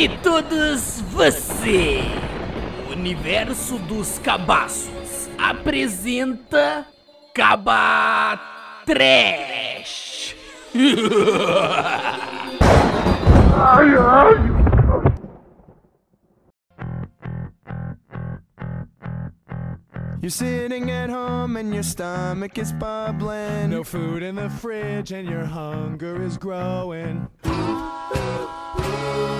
E todos você, o universo dos cabaços, apresenta Caba Trash. ai, ai. You're sitting at home and your stomach is bubbling. No food in the fridge and your hunger is growing.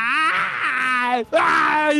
Ai,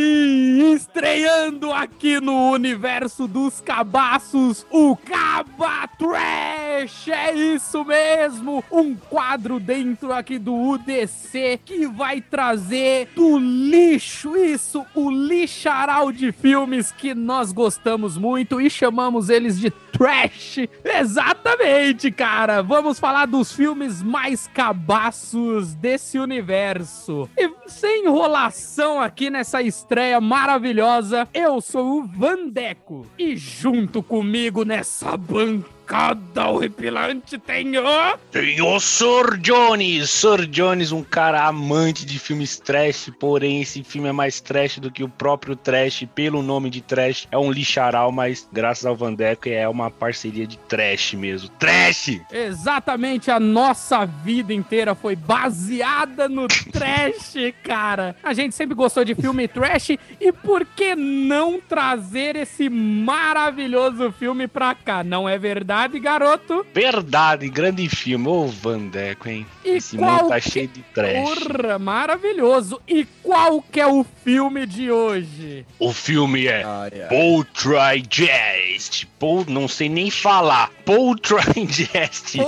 estreando aqui no universo dos cabaços, o Caba Trash! É isso mesmo! Um quadro dentro aqui do UDC que vai trazer do lixo, isso, o lixaral de filmes que nós gostamos muito e chamamos eles de trash. Exatamente, cara! Vamos falar dos filmes mais cabaços desse universo. E sem enrolação aqui nessa estreia maravilhosa, eu sou o Vandeco e junto comigo nessa bancada cada horripilante tem o... Tem o Sir Jones. Sir Jones, um cara amante de filmes trash, porém esse filme é mais trash do que o próprio trash, pelo nome de trash. É um lixaral, mas graças ao Vandeco é uma parceria de trash mesmo. Trash! Exatamente, a nossa vida inteira foi baseada no trash, cara. A gente sempre gostou de filme trash e por que não trazer esse maravilhoso filme pra cá? Não é verdade? Verdade, garoto. Verdade, grande filme. Ô, Vandeco, hein? E Esse mundo tá cheio de trash. Porra, maravilhoso. E qual que é o filme de hoje? O filme é Poltergeist. Paul, não sei nem falar. Poltergeist.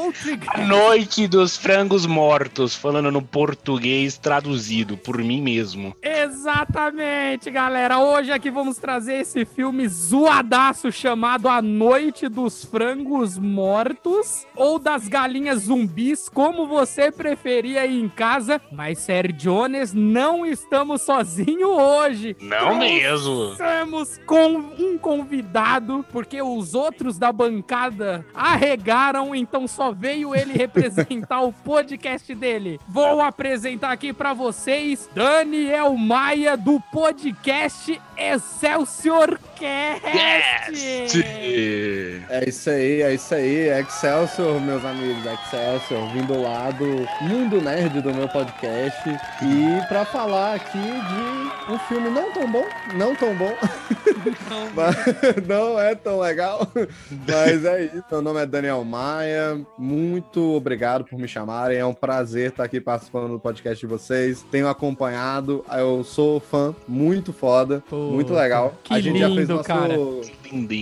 A Noite dos Frangos Mortos. Falando no português traduzido por mim mesmo. Exatamente, galera. Hoje aqui vamos trazer esse filme zoadaço chamado A Noite dos Frangos frangos mortos ou das galinhas zumbis, como você preferia aí em casa. Mas, Sérgio Jones, não estamos sozinhos hoje. Não mesmo. Estamos com um convidado, porque os outros da bancada arregaram, então só veio ele representar o podcast dele. Vou apresentar aqui para vocês Daniel Maia do podcast Excelsior Cast. É isso aí, é isso aí. Excelsior, meus amigos, Excelsior, vindo lá do Mundo Nerd do meu podcast. E para falar aqui de um filme não tão bom, não tão bom. Não, mas, não é tão legal. Mas é isso. Meu nome é Daniel Maia. Muito obrigado por me chamarem. É um prazer estar aqui participando do podcast de vocês. Tenho acompanhado. Eu sou fã muito foda, Pô, muito legal. Que a gente lindo, já fez nosso, cara.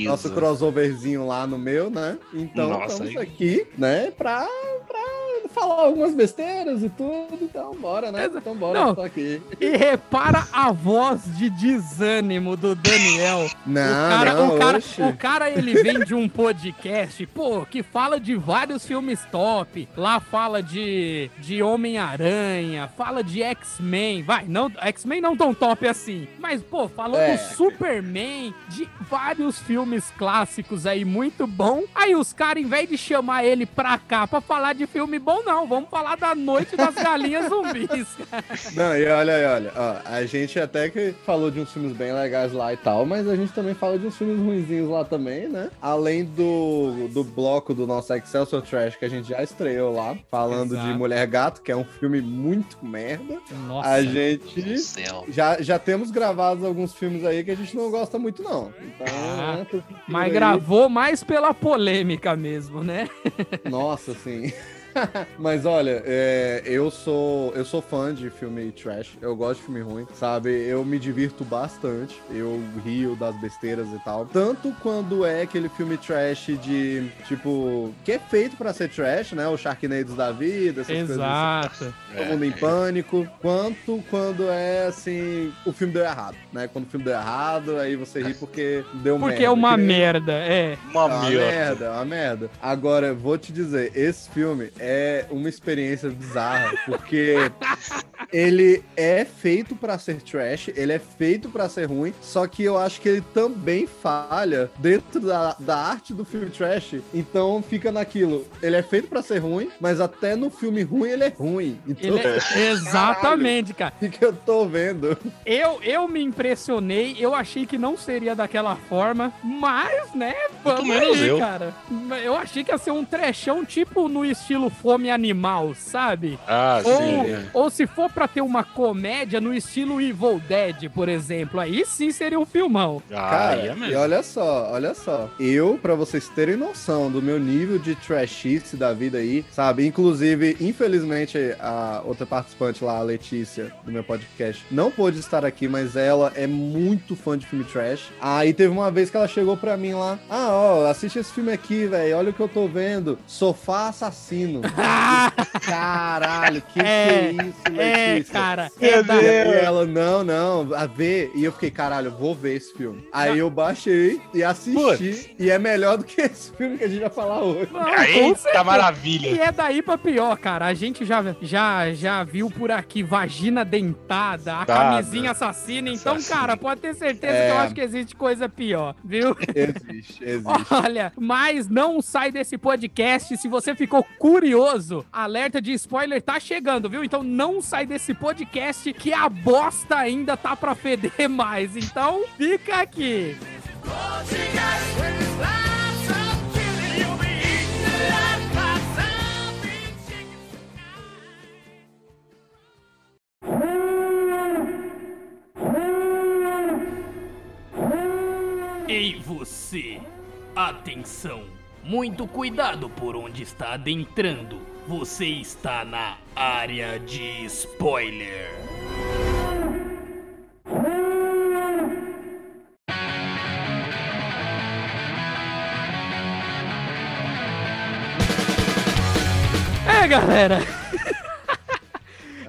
nosso crossoverzinho lá no meu, né? Então Nossa, estamos aí. aqui, né, pra, pra falar algumas besteiras e tudo, então bora, né? Então bora, Não, tô aqui. E repara a voz de desânimo do Daniel. Não, o cara, não, o cara, o cara, ele vem de um podcast, pô, que fala de vários filmes top. Lá fala de, de Homem-Aranha, fala de X-Men. Vai, não, X-Men não tão top assim. Mas, pô, falou é. do Superman, de vários filmes clássicos aí, muito bom. Aí os caras, em vez de chamar ele pra cá pra falar de filme bom, não. Vamos falar da noite das galinhas zumbis. não, e olha aí, olha. Ó, a gente até que falou de uns filmes bem legais lá e tal, mas a gente também fala de uns filmes ruinzinhos lá também, né? Além do, do bloco do nosso Excelsior Trash que a gente já estreou lá, falando Exato. de Mulher Gato, que é um filme muito merda. Nossa, a gente já, já temos gravados alguns filmes aí que a gente não gosta muito, não. Então, ah, né, mas aí... gravou mais pela polêmica mesmo, né? Nossa, sim. Mas olha, é, eu sou eu sou fã de filme trash. Eu gosto de filme ruim, sabe? Eu me divirto bastante. Eu rio das besteiras e tal. Tanto quando é aquele filme trash de tipo que é feito para ser trash, né? O Sharknados da vida, essas Exato. coisas. Assim. Todo mundo em pânico. Quanto quando é assim o filme deu errado, né? Quando o filme deu errado, aí você ri porque deu porque merda. Porque é uma merda, é. Uma, é uma merda. merda, é uma merda. Agora vou te dizer, esse filme é uma experiência bizarra, porque ele é feito pra ser trash, ele é feito pra ser ruim, só que eu acho que ele também falha dentro da, da arte do filme trash. Então fica naquilo. Ele é feito pra ser ruim, mas até no filme ruim ele é ruim. Então, Ele é- Exatamente, cara. o que eu tô vendo? Eu, eu me impressionei, eu achei que não seria daquela forma, mas, né, vamos menos aí, eu. cara. Eu achei que ia ser um trechão tipo no estilo Fome Animal, sabe? Ah, Ou, sim. é. ou se for pra ter uma comédia no estilo Evil Dead, por exemplo, aí sim seria um filmão. Ah, Cara, é e olha só, olha só. Eu, pra vocês terem noção do meu nível de trashice da vida aí, sabe? Inclusive, infelizmente, a outra participante lá, a Letícia, do meu podcast, não pôde estar aqui, mas ela é muito fã de filme trash. Aí teve uma vez que ela chegou pra mim lá, ah, ó, assiste esse filme aqui, velho, olha o que eu tô vendo. Sofá Assassino. Caralho, que que é isso, É, Cara, é da... Ela, não, não, a ver. E eu fiquei, caralho, vou ver esse filme. Aí eu baixei e assisti. Putz. E é melhor do que esse filme que a gente vai falar hoje. Não, Eita certeza. maravilha. E é daí pra pior, cara. A gente já, já, já viu por aqui vagina dentada, a Tá, camisinha assassina. Então, Assassina. cara, pode ter certeza É. que eu acho que existe coisa pior, viu? Existe, existe. Olha, mas não sai desse podcast. Se você ficou curioso, alerta de spoiler tá chegando, viu? Então não sai desse podcast que a bosta ainda tá pra feder mais. Então fica aqui. Ei você, atenção, muito cuidado por onde está adentrando. Você está na área de spoiler. É, galera.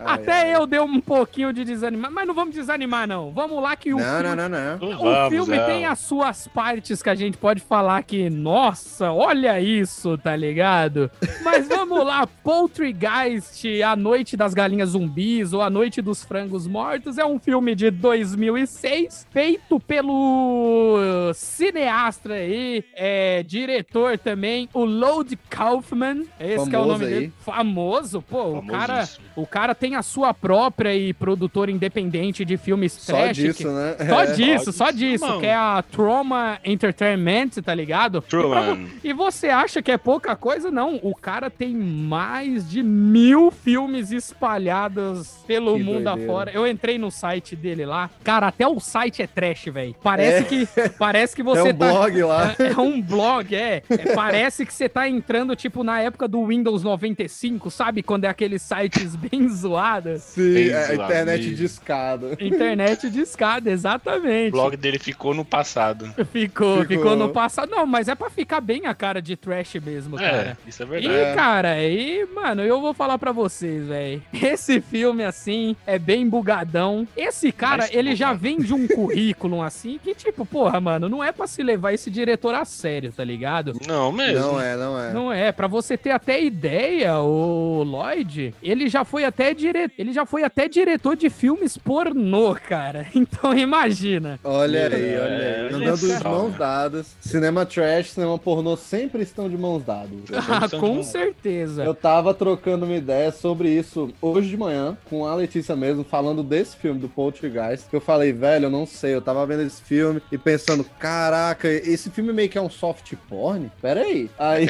Até ai. eu dei um pouquinho de desanimar, mas não vamos desanimar não. Vamos lá que o Não, filme- não, não, não. O vamos, filme é. tem as suas partes que a gente pode falar que, nossa, olha isso, tá ligado? Mas vamos lá, Poltergeist, A Noite das Galinhas Zumbis ou A Noite dos Frangos Mortos é um filme de 2006, feito pelo cineasta aí, é, diretor também, o Lode Kaufman, esse que é o Famoso nome aí. dele. Famoso, pô, o cara, o cara tem a sua própria e produtora independente de filmes Só trash. disso, que- né? só É. disso, só disso, disso, mano. que é a Trauma Entertainment, tá ligado? Truman. E você acha que é pouca coisa? Não, o cara tem mais de mil filmes espalhados pelo Que mundo doideira. afora. Eu entrei no site dele lá. Cara, até o site é trash, velho. Parece É. que parece que É você um tá blog lá. é, é um blog, é. É, Parece que você tá entrando, tipo, na época do Windows 95, sabe? Quando é aqueles sites bem zoados. Sim, Bem é, a internet de escada. Internet de escada, exatamente. O blog dele ficou no passado. Ficou, ficou, Ficou. no passado. Não, mas é pra ficar bem a cara de trash mesmo, É, cara. isso é E, verdade. cara, e, mano, eu vou falar pra vocês, velho. Esse filme, assim, é bem bugadão. Esse cara, Mais ele já vem de um currículo, assim, que, tipo, porra, mano, não é pra se levar esse diretor a sério, tá ligado? Não mesmo. Não é, não é. Não é, pra você ter até ideia, o Lloyd, ele já foi até dire... ele já foi até diretor de filmes pornô, cara. Então imagina. Olha aí, É, olha aí. olha Andando de mãos dadas. Cinema trash, cinema pornô sempre estão de mãos dadas. Ah, com certeza. Eu tava trocando uma ideia sobre isso hoje de manhã, com a Letícia mesmo, falando desse filme do Poltergeist. Que eu falei, velho, eu não sei, eu tava vendo esse filme e pensando, caraca, esse filme meio que é um soft porn? Pera aí. Aí,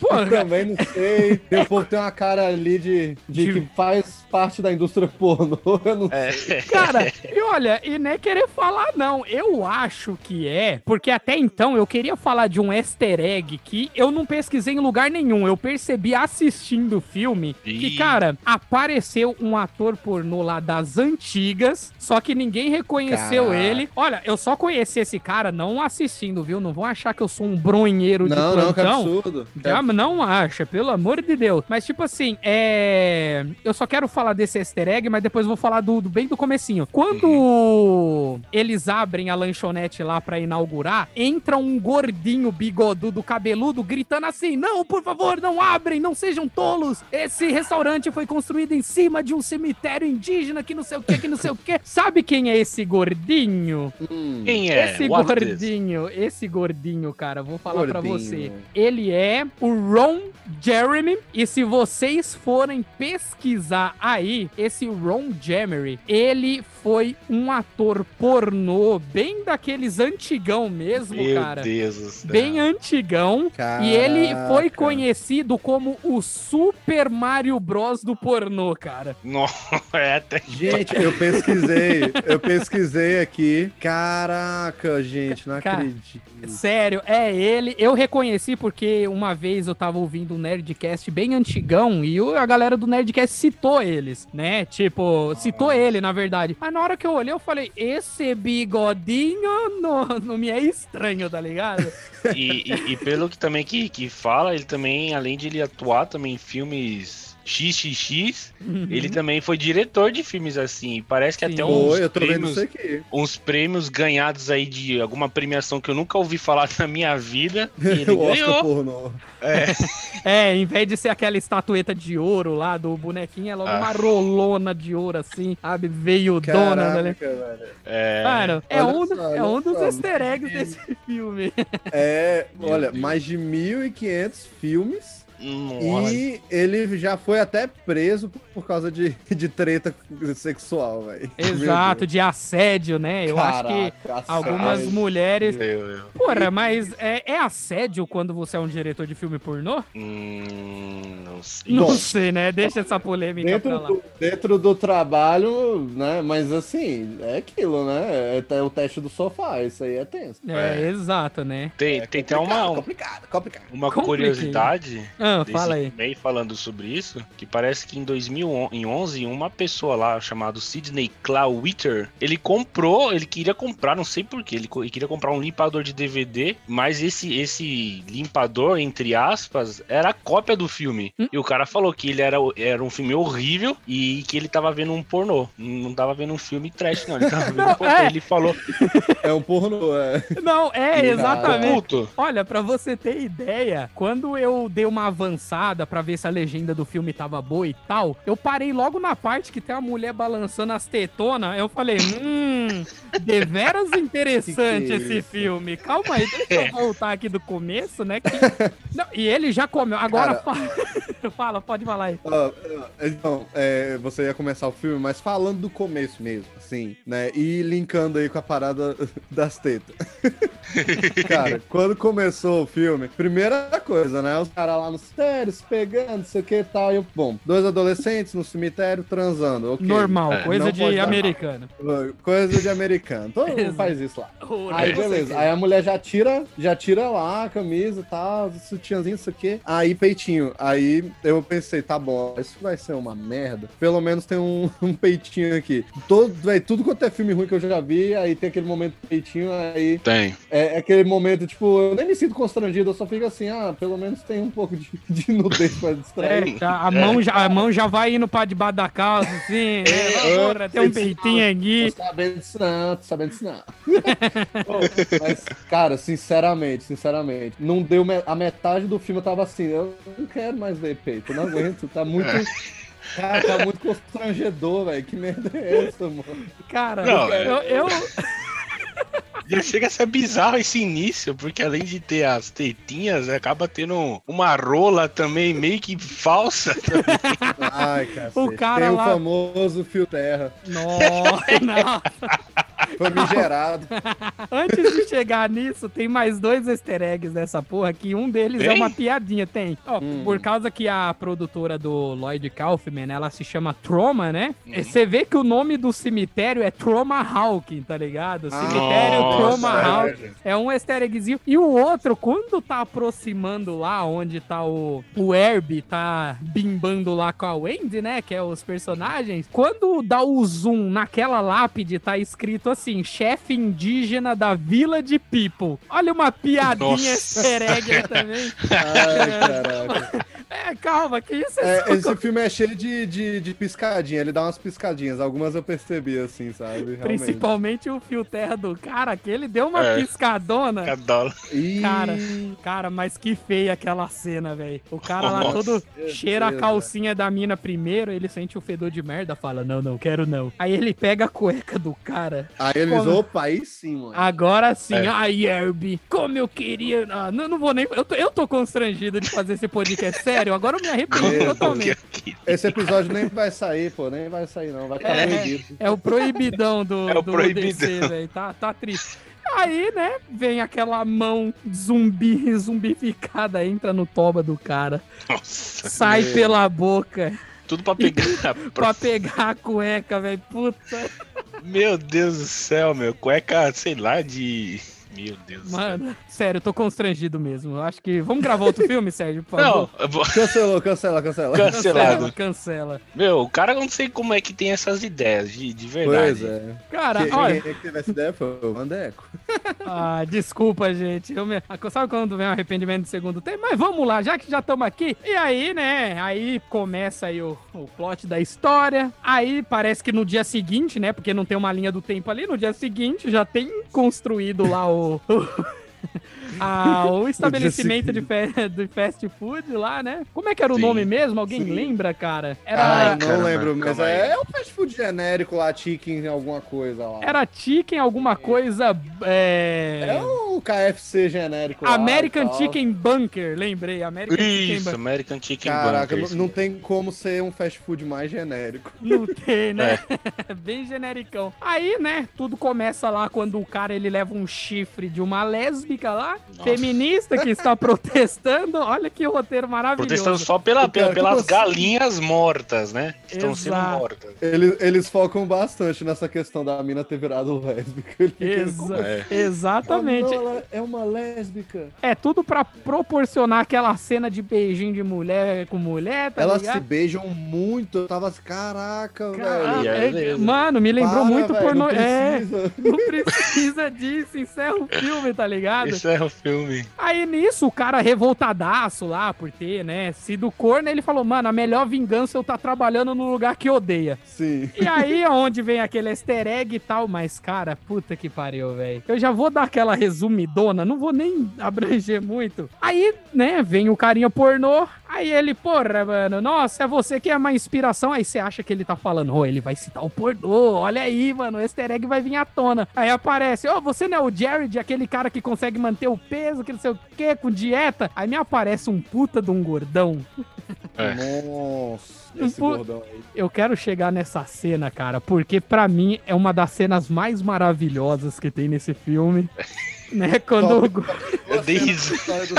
Pô, eu também não sei. Pouco tem uma cara ali de, de De- que faz parte da indústria pornô. Eu não É. Cara, e olha, e nem querer falar, não. Eu acho que é, porque até então eu queria falar de um easter egg que eu não pesquisei em lugar nenhum. Eu percebi assistindo o filme que, Ih. cara, apareceu um ator pornô lá das antigas, só que ninguém reconheceu Caraca. ele. Olha, eu só conheci esse cara não assistindo, viu? Não vão achar que eu sou um bronheiro de Não, não, que plantão. absurdo. Já não acha, pelo amor de Deus. Mas, tipo assim, é. Eu só quero falar falar desse easter egg, mas depois eu vou falar do, do bem do comecinho. Quando eles abrem a lanchonete lá pra inaugurar, entra um gordinho bigodudo, cabeludo, gritando assim: Não, por favor, não abrem, não sejam tolos. Esse restaurante foi construído em cima de um cemitério indígena que não sei o que, que não sei o que. Sabe quem é esse gordinho? Hum, Quem é? esse What gordinho, esse gordinho, cara, vou falar pra Gordinho. você. Ele é o Ron Jeremy. E se vocês forem pesquisar aí, esse Ron Jeremy, ele foi um ator pornô bem daqueles antigão mesmo, Meu cara. Deus do céu. Bem antigão. E ele foi Caraca. conhecido como o Super Mario Bros do pornô, cara. Não, é até. Gente, eu pesquisei, eu pesquisei aqui. Caraca, gente, não Cara, acredito. Sério, é ele. Eu reconheci porque uma vez eu tava ouvindo um Nerdcast bem antigão e a galera do Nerdcast citou eles, né? Tipo, citou ele, na verdade. Mas na hora que eu olhei, eu falei: esse bigodinho não, não me é estranho, tá ligado? E, e- e pelo que também que, que fala, ele também, além de ele atuar também em filmes XXX, ele também foi diretor de filmes assim. Parece que Sim. até uns Oi, eu tô vendo prêmios, isso aqui. uns prêmios ganhados aí de alguma premiação que eu nunca ouvi falar na minha vida. E ele o Oscar ganhou. pornô. É, em vez de ser aquela estatueta de ouro lá do bonequinho, é logo Ah. uma rolona de ouro assim, sabe? Veio dona, né? É, Mano, é Olha um, só, é um dos só. easter eggs desse filme. É, olha, mais de 1.500 filmes. Nossa. E ele já foi até preso por causa de, de treta sexual, velho. Exato, de assédio, né? Eu acho que algumas mulheres. mulheres. Meu Deus. Porra, mas é, é assédio quando você é um diretor de filme pornô? Hum, não sei. Não Bom, sei, né? Deixa essa polêmica Dentro pra lá. do, dentro do trabalho, né? Mas assim, é aquilo, né? É, até o teste do sofá, isso aí é tenso. É, É. exato, né? Tem, tem até uma, Complicado, complicado. uma curiosidade Ah, desse fala aí. filme aí falando sobre isso, que parece que em 2011, uma pessoa lá chamada Sidney Clawitter, ele comprou, ele queria comprar, não sei porquê, ele, ele queria comprar um limpador de DVD, mas esse esse limpador, entre aspas, era a cópia do filme. Hum. E o cara falou que ele era, era um filme horrível e que ele tava vendo um pornô. Não tava vendo um filme trash, não. Ele tava vendo um pornô. É. Ele falou, É um pornô, é. Não, é, exatamente. Olha, pra você ter ideia, quando eu dei uma avançada pra ver se a legenda do filme tava boa e tal, eu parei logo na parte que tem a mulher balançando as tetonas. Eu falei, hum, deveras interessante Que que é esse filme. Calma aí, deixa eu voltar aqui do começo, né? que- Não, e ele já comeu. Agora Cara. fala, fala, pode falar aí. Então, é, você ia começar o filme, mas falando do começo mesmo, assim, né? E linkando aí com a parada das tetas. Cara, quando começou o filme, primeira coisa, né? Os caras lá no cemitério se pegando, não sei o que e tal. E eu, bom, dois adolescentes no cemitério transando, ok. Normal, É, coisa não de americano. Coisa de americano. Todo mundo faz isso lá. Aí beleza, aí a mulher já tira, já tira lá a camisa e tal, sutiãzinho, isso aqui. Aí peitinho. Aí eu pensei, tá bom, isso vai ser uma merda. Pelo menos tem um, um peitinho aqui. Todo, véi, tudo quanto é filme ruim que eu já vi, aí tem aquele momento peitinho, aí Tem. é, é aquele momento, tipo, eu nem me sinto constrangido, eu só fico assim, ah, pelo menos tem um pouco de, de nudez pra distrair. É, já- a, mão já, a mão já vai indo pra debaixo da calça, assim, né? É, Porra, tem um peitinho Tô aqui. sabendo disso não, tô sabendo disso não. Mas, cara, sinceramente, sinceramente, não deu me- a metade do filme eu tava assim, eu não quero mais ver peito, eu não aguento, tá muito. Cara, tá muito constrangedor, velho. Que merda é essa, mano? Cara, Não, é- eu, eu, Já chega a ser bizarro esse início, porque além de ter as tetinhas, acaba tendo uma rola também meio que falsa. Ai, cara. O cara Tem lá- o famoso fio terra. Nossa, não. Famigerado. Antes de chegar nisso, tem mais dois easter eggs nessa porra que um deles é Tem? uma piadinha, tem. Ó, Hum. Por causa que a produtora do Lloyd Kaufman, ela se chama Troma, né? Você vê que o nome do cemitério é Troma Hawking, tá ligado? Cemitério Nossa, Troma é Hawking. É um easter eggzinho. E o outro, quando tá aproximando lá, onde tá o, o Herbie, tá bimbando lá com a Wendy, né? Que é os personagens. Quando dá o zoom naquela lápide, tá escrito assim. chefe indígena da Village People. Olha uma piadinha easter também. Ai, caraca. É, calma, que isso é, É, esse filme é cheio de, de, de piscadinha, ele dá umas piscadinhas. Algumas eu percebi, assim, sabe? Realmente. Principalmente o fio terra do cara, que ele deu uma É. piscadona. Ih, Cara, cara, mas que feia aquela cena, velho. O cara lá Nossa. todo Meu cheira a calcinha da mina primeiro, ele sente o fedor de merda, fala, não, não, quero não. Aí ele pega a cueca do cara. Aí eles, Como- opa, aí sim, mano. Agora sim, É. ai, Herbie, como eu queria. Ah, não, não vou nem. Eu tô, eu tô constrangido de fazer esse podcast sério, agora eu me arrependi Meu totalmente. Esse episódio nem vai sair, pô, nem vai sair não, vai ficar É. proibido. É o proibidão do, É o do proibidão. DC, velho. Tá, tá triste. Aí, né, vem aquela mão zumbi, zumbificada, entra no toba do cara, Nossa. sai Meu. pela boca Tudo pra pegar. pra pegar a cueca, velho. Puta, Meu Deus do céu, meu. Cueca, sei lá, de. Meu Deus do céu. mano, sério, eu tô constrangido mesmo. Acho que. Vamos gravar outro filme, Sérgio, por favor? Não, vou- Cancelou, cancela, cancela. Can- cancelado. Cancela, cancela. meu, o cara eu não sei como é que tem essas ideias, de, de verdade. Pois é. Cara, Quem, olha. quem teve essa ideia foi o Mandeco. Ah, desculpa, gente. Eu me... Sabe quando vem um arrependimento do segundo tempo? Mas vamos lá, já que já estamos aqui. E aí, né? Aí começa aí o, o plot da história. Aí parece que no dia seguinte, né? Porque não tem uma linha do tempo ali. No dia seguinte já tem construído lá o. o- Ah, o estabelecimento de, fe- de fast food lá, né? Como é que era o Sim. nome mesmo? Alguém Sim. lembra, cara? Ah, Era, não caramba, lembro, mas é, é um fast food genérico lá, chicken, alguma coisa lá. era Chicken alguma coisa. É... É um KFC genérico lá. American. Chicken Bunker, lembrei. American Chicken Isso, Bunker. American Chicken Caraca, Bunkers. não, não tem como ser um fast food mais genérico. Não tem, né? É. Bem genericão. Aí, né, tudo começa lá quando o cara ele leva um chifre de uma lésbica lá, Nossa. feminista que está protestando. Olha que roteiro maravilhoso. Protestando só pela, pela- pelas assim? galinhas mortas, né? Que estão sendo mortas. Eles, eles focam bastante nessa questão da mina ter virado lésbica. Exa- É. Exatamente. "Ah, não, ela é uma lésbica. É tudo pra proporcionar aquela cena de beijinho de mulher com mulher, tá Elas se ligado? beijam muito. Eu tava assim, caraca, Cara, velho. é, é- é- mano, me lembrou Para, muito pornô. não É, precisa. não precisa disso, encerra o filme, tá ligado? É o filme. Aí nisso, o cara revoltadaço lá por ter, né, sido corno, ele falou, mano, a melhor vingança é eu tá trabalhando no lugar que odeia. Sim. E aí é onde vem aquele easter egg e tal, mas, cara, puta que pariu, velho. Eu já vou dar aquela resumidona, não vou nem abranger muito. Aí, né, vem o carinha pornô, aí ele, porra, mano, nossa, é você que é uma inspiração. Aí você acha que ele tá falando, ô, ele vai citar o pornô, olha aí, mano, o easter egg vai vir à tona. Aí aparece, ô, você não é o Jared, aquele cara que consegue manter o peso, que não sei o quê, com dieta? Aí me aparece um puta de um gordão. É. Nossa, esse pu- gordão aí. Eu quero chegar nessa cena, cara, porque pra mim é uma das cenas mais maravilhosas que tem nesse filme. Né, quando o Eu dei do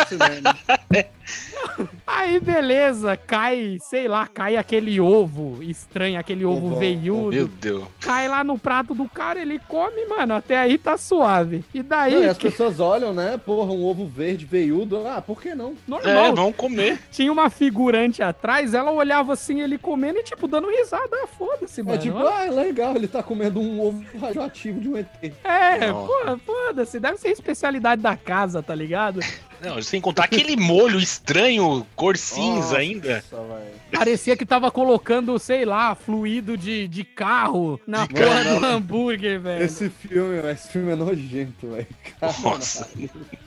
cinema. Aí, beleza, cai, sei lá, cai aquele ovo estranho, aquele ovo Ovo, veiudo. Meu Deus. Cai lá no prato do cara, ele come, mano, até aí tá suave. E daí, Não, e as que- pessoas olham, né? Porra, um ovo verde veiudo. Ah, por que não? É, normal, vamos comer. tinha uma figurante atrás, ela olhava assim, ele comendo e tipo, dando risada. Ah, foda-se, mano. É tipo, ah, é legal, ele tá comendo um ovo radioativo de um ET. É, Nossa. porra, foda-se. Deve ser especialidade da casa, tá ligado? Não, sem contar aquele molho estranho, cor cinza Nossa, ainda. Parecia que tava colocando, sei lá, fluido de, de carro na De porra carro. do hambúrguer, velho. Esse filme, esse filme é nojento, velho. Nossa.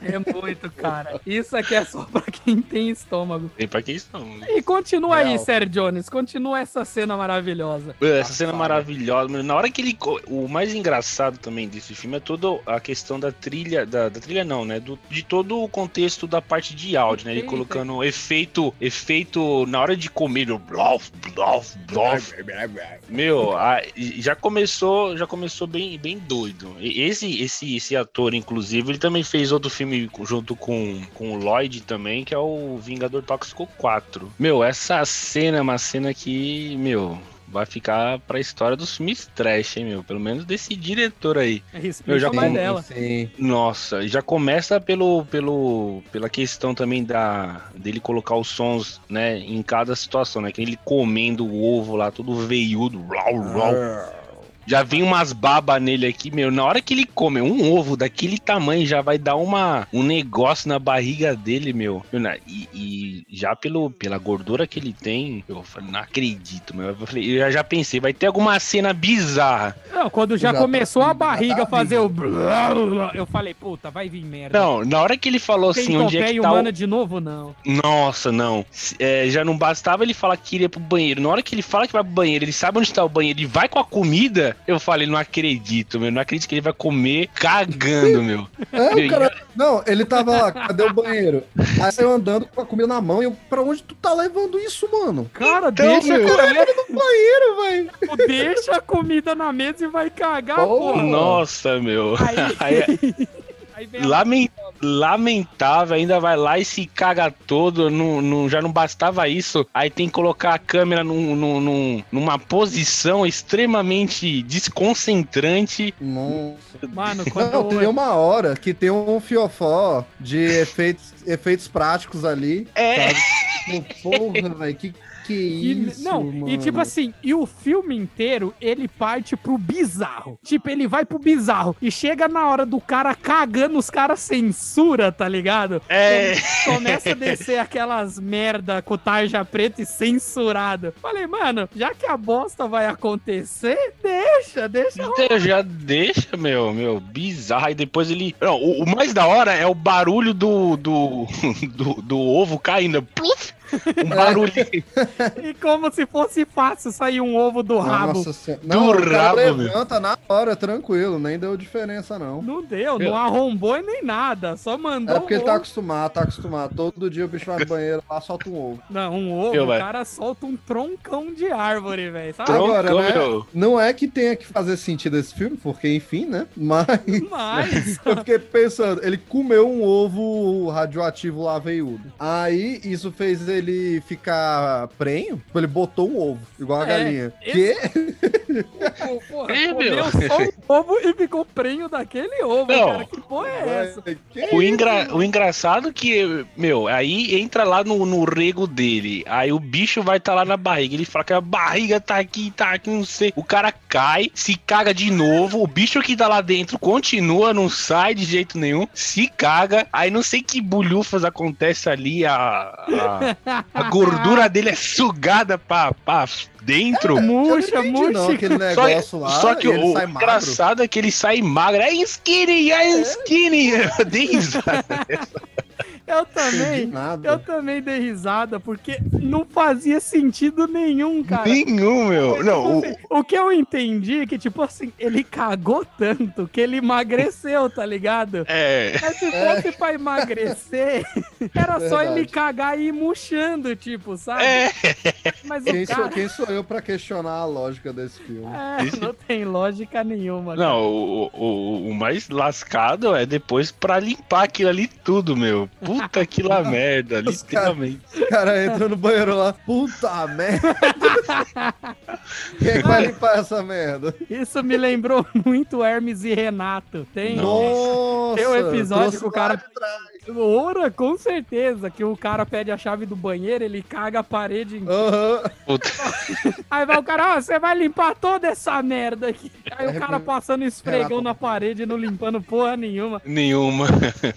É muito, cara. Isso aqui é só pra quem tem estômago. Tem pra que isso não. E continua aí, Real. Sérgio Jones. Continua essa cena maravilhosa. Essa cena maravilhosa. mano. Na hora que ele. O mais engraçado também desse filme é toda a questão da trilha. Da, da trilha não, né? Do- de todo o contexto da parte de áudio, né? Ele colocando efeito. Efeito na hora de comer. o Blof, blof, blof. Meu, já começou, já começou bem, bem doido. E Esse, esse, esse ator, inclusive, ele também fez outro filme junto com, com o Lloyd também, que é o Vingador Tóxico 4. Meu, essa cena é uma cena que, meu, vai ficar pra história dos filmes trash, hein, meu? Pelo menos desse diretor aí. Explica Eu já com- dela. Sim. Nossa, já começa pelo, pelo, pela questão também da dele colocar os sons, né, em cada situação, né? Que ele comendo o ovo lá, todo veiudo, blau, blau. Já vem umas babas nele aqui, meu. Na hora que ele come um ovo daquele tamanho, já vai dar uma, um negócio na barriga dele, meu. E, e já pelo, pela gordura que ele tem, eu falei, não acredito, meu. Eu, falei, eu já, já pensei, vai ter alguma cena bizarra. Não, quando já Já começou tá- a barriga tá fazer o. Eu falei, puta, vai vir merda. Não, na hora que ele falou Tem assim, onde é que tá o... humana de novo, não. Nossa, não. É, já não bastava ele falar que iria pro banheiro. Na hora que ele fala que vai pro banheiro, ele sabe onde tá o banheiro e vai com a comida, eu falei, não acredito, meu. Não acredito que ele vai comer cagando, meu. É, Meu, o cara. Não, ele tava lá, cadê o banheiro? Aí saiu andando com a comida na mão e eu, pra onde tu tá levando isso, mano? Cara, Então, deixa, meu. cara, Banheiro, velho. deixa a comida na mesa e vai cagar, Porra. porra. Nossa, meu. Aí, Aí, lamentável, ainda vai lá e se caga todo. Não, não- já não bastava isso. Aí tem que colocar a câmera num, num- num- numa posição extremamente desconcentrante. Nossa. Mano, quando Não, tem uma hora que tem um fiofó de efeitos, efeitos práticos ali. É. Sabe? Tipo, Porra, velho, que que E- isso, não, e tipo mano? assim, e o filme inteiro, ele parte pro bizarro. Tipo, ele vai pro bizarro. E chega na hora do cara cagando, os caras censura, tá ligado? É. Começa a descer aquelas merda com tarja preta e censurado. Falei, mano, já que a bosta vai acontecer, deixa, deixa rolar. Então, já deixa, meu, meu, bizarro. Aí depois ele. Não, o, o mais da hora é o barulho do, do, do, do ovo caindo. Pluf! Um barulho. E como se fosse fácil sair um ovo do rabo. Nossa senhora. Não, o cara rabo, meu. levanta na hora, tranquilo, nem deu diferença, não. Não deu, Meu. não arrombou e nem nada. Só mandou. É porque ele um tá ovo. acostumado, tá acostumado. Todo dia o bicho vai no banheiro lá, solta um ovo. Não, um ovo, Eu, o cara solta um troncão de árvore, velho. Agora, né? meu. Não é que tenha que fazer sentido esse filme, porque enfim, né? Mas Mas. eu fiquei pensando, ele comeu um ovo radioativo lá veiudo. Aí isso fez ele ficar prenho, tipo, ele botou um ovo, igual a É, galinha. esse- Que? Pô, porra, É, comeu meu. só um ovo e ficou prenho daquele ovo, Não. cara. Que porra é essa? Que O, engra... o engraçado que, meu, aí entra lá no, no rego dele. Aí o bicho vai estar lá na barriga. Ele fala que a barriga tá aqui, tá aqui, não sei. O cara cai, se caga de novo. O bicho que tá lá dentro continua, não sai de jeito nenhum. Se caga. Aí não sei que bulhufas acontece ali. A, a, a gordura dele é sugada pra, pra dentro. Não Murcha, não, murcha. Só, lá. só que o magro. engraçado é que ele sai magro. É skinny, é skinny. Eu dei risada. Eu também. nada. Eu também dei risada, porque não fazia sentido nenhum, cara. Nenhum, meu. Não, o, O que eu entendi é que, tipo assim, ele cagou tanto que ele emagreceu, tá ligado? é. Mas se fosse pra emagrecer, era só Verdade. ele cagar e ir murchando, tipo, sabe? É. Mas Quem o sou, cara... quem sou eu pra questionar a lógica desse filme? É, não tem lógica nenhuma. cara. Não, o, o, o mais lascado é depois pra limpar aquilo ali tudo, meu. Puta que lá merda, Os cara- literalmente. O cara entra no banheiro lá, puta merda. Quem é que vai limpar essa merda? Isso me lembrou muito Hermes e Renato. Tem, Nossa! tem um episódio que o cara. Ora, com certeza, que o cara pede a chave do banheiro, ele caga a parede inteira. Aham. Puta. Aí vai o cara, ó, você vai limpar toda essa merda aqui. Aí o É, cara passando esfregão na parede e não limpando porra nenhuma. Nenhuma.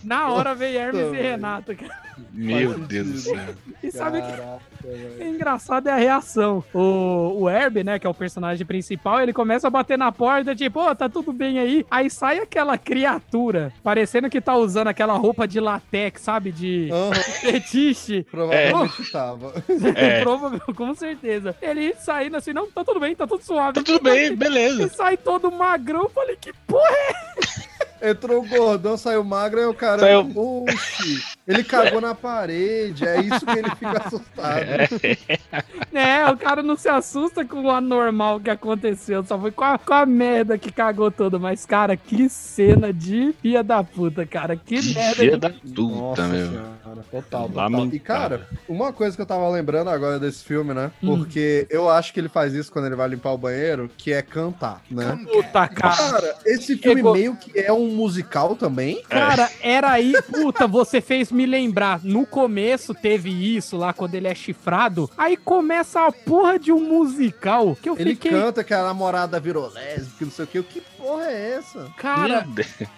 Na hora veio Hermes e velho. Cara. Meu Deus do céu. E sabe o que velho. é engraçado é a reação. O, o Herb, né, que é o personagem principal, ele começa a bater na porta, tipo, ô, tá tudo bem aí. Aí sai aquela criatura, parecendo que tá usando aquela roupa de latex, sabe? De Aham, fetiche. provavelmente tava. É. Com certeza. Ele saindo assim, não, tá tudo bem, tá tudo suave. Tá tudo bem, E beleza. sai todo magrão. Eu falei, que porra é Entrou o gordão, saiu magro, aí o cara. Saiu- Oxi, ele cagou na parede, é isso que ele fica assustado. É, o cara não se assusta com o anormal que aconteceu, só foi com a, com a merda que cagou toda. Mas, cara, que cena de filha da puta, cara. Que merda. Filha de- da puta, Nossa meu. cara. Total, total. E, cara, uma coisa que eu tava lembrando agora desse filme, né? Hum. Porque eu acho que ele faz isso quando ele vai limpar o banheiro, que é cantar, né? Puta, cara. Cara, esse filme Ego- meio que é um musical também. Cara, era aí, puta, você fez me lembrar. No começo teve isso lá, quando ele é chifrado. Aí começa a porra de um musical que eu Ele fiquei. canta que a namorada virou lésbica, não sei o quê. Que porra é essa? Cara,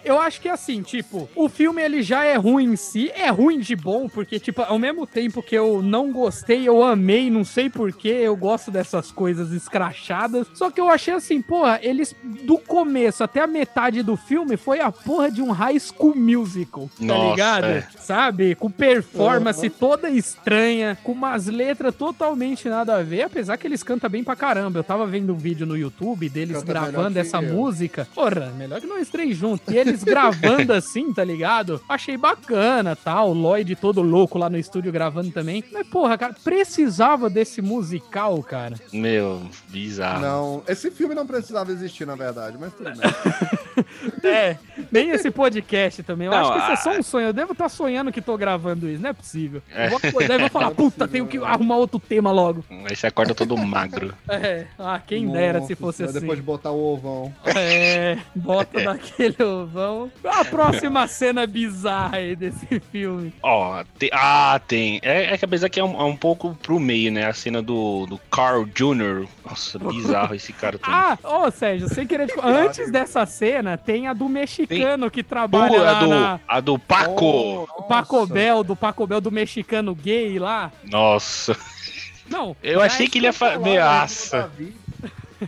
eu acho que assim, tipo, o filme ele já é ruim em si, é ruim de bom, porque, tipo, ao mesmo tempo que eu não gostei, eu amei, não sei porquê, eu gosto dessas coisas escrachadas. Só que eu achei assim, porra, eles, do começo até a metade do filme, foi a porra de um high school musical, tá Nossa, ligado? é. Sabe? Com performance toda estranha, com umas letras totalmente nada a ver, apesar que eles cantam bem pra caramba. Eu tava vendo um vídeo no YouTube deles Canta gravando essa eu. música. Porra, melhor que nós três juntos. E eles gravando assim, tá ligado? Achei bacana, tal. O Lloyd todo louco lá no estúdio gravando também. Mas, porra, cara, precisava desse musical, cara. Meu, bizarro. Não, esse filme não precisava existir, na verdade, mas tudo bem. É, nem esse podcast também. Eu Não, acho que isso é só um sonho. Eu devo estar sonhando que tô gravando isso, não é possível. É. Eu vou acordar e vou falar, puta, tenho que arrumar outro tema logo. Aí você acorda todo magro. É, ah, quem dera se Nossa fosse senhora, assim. Depois de botar o ovão. É, bota naquele ovão. Qual a próxima cena bizarra aí desse filme? Ó, te- ah, tem. É, é que apesar que é um, é um pouco pro meio, né? A cena do, do Carl Jr. Nossa, bizarro esse cara também. Ah, ô Sérgio, sem querer te... Antes dessa cena, tem a do mexicano que trabalha Pô, a do, na... a do Paco. O Paco Bel, do Paco Bel, do mexicano gay lá. Nossa. Não, Eu achei que ele ia fazer. Falar, Meaça.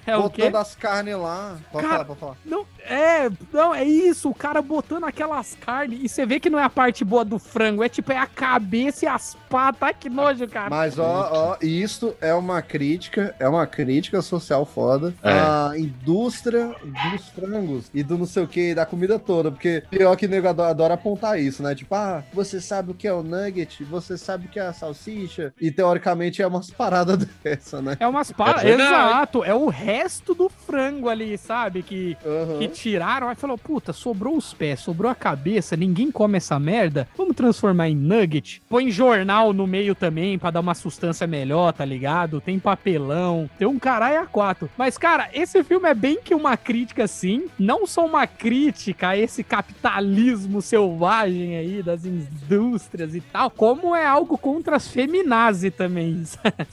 é o quê? Botando as carnes lá. Pode Cara, falar, pode falar. Não, é, não, é isso, o cara botando aquelas carnes, e você vê que não é a parte boa do frango, é tipo, é a cabeça e as patas, ai que nojo, cara. Mas ó, ó, isso é uma crítica, é uma crítica social foda É. à indústria dos frangos e do não sei o que, da comida toda, porque pior que nego adora, adora apontar isso, né? Tipo, ah, você sabe o que é o nugget, você sabe o que é a salsicha, e teoricamente é umas paradas dessa, né? É umas patas, É exato, é o resto do frango ali, sabe, que... Aham. Que tiraram, aí falou, puta, sobrou os pés, sobrou a cabeça, ninguém come essa merda, vamos transformar em nugget. Põe jornal no meio também pra dar uma sustância melhor, tá ligado? Tem papelão, tem um caralho a quatro. Mas, cara, esse filme é bem que uma crítica, sim, não só uma crítica a esse capitalismo selvagem aí das indústrias e tal, como é algo contra as feminazes também.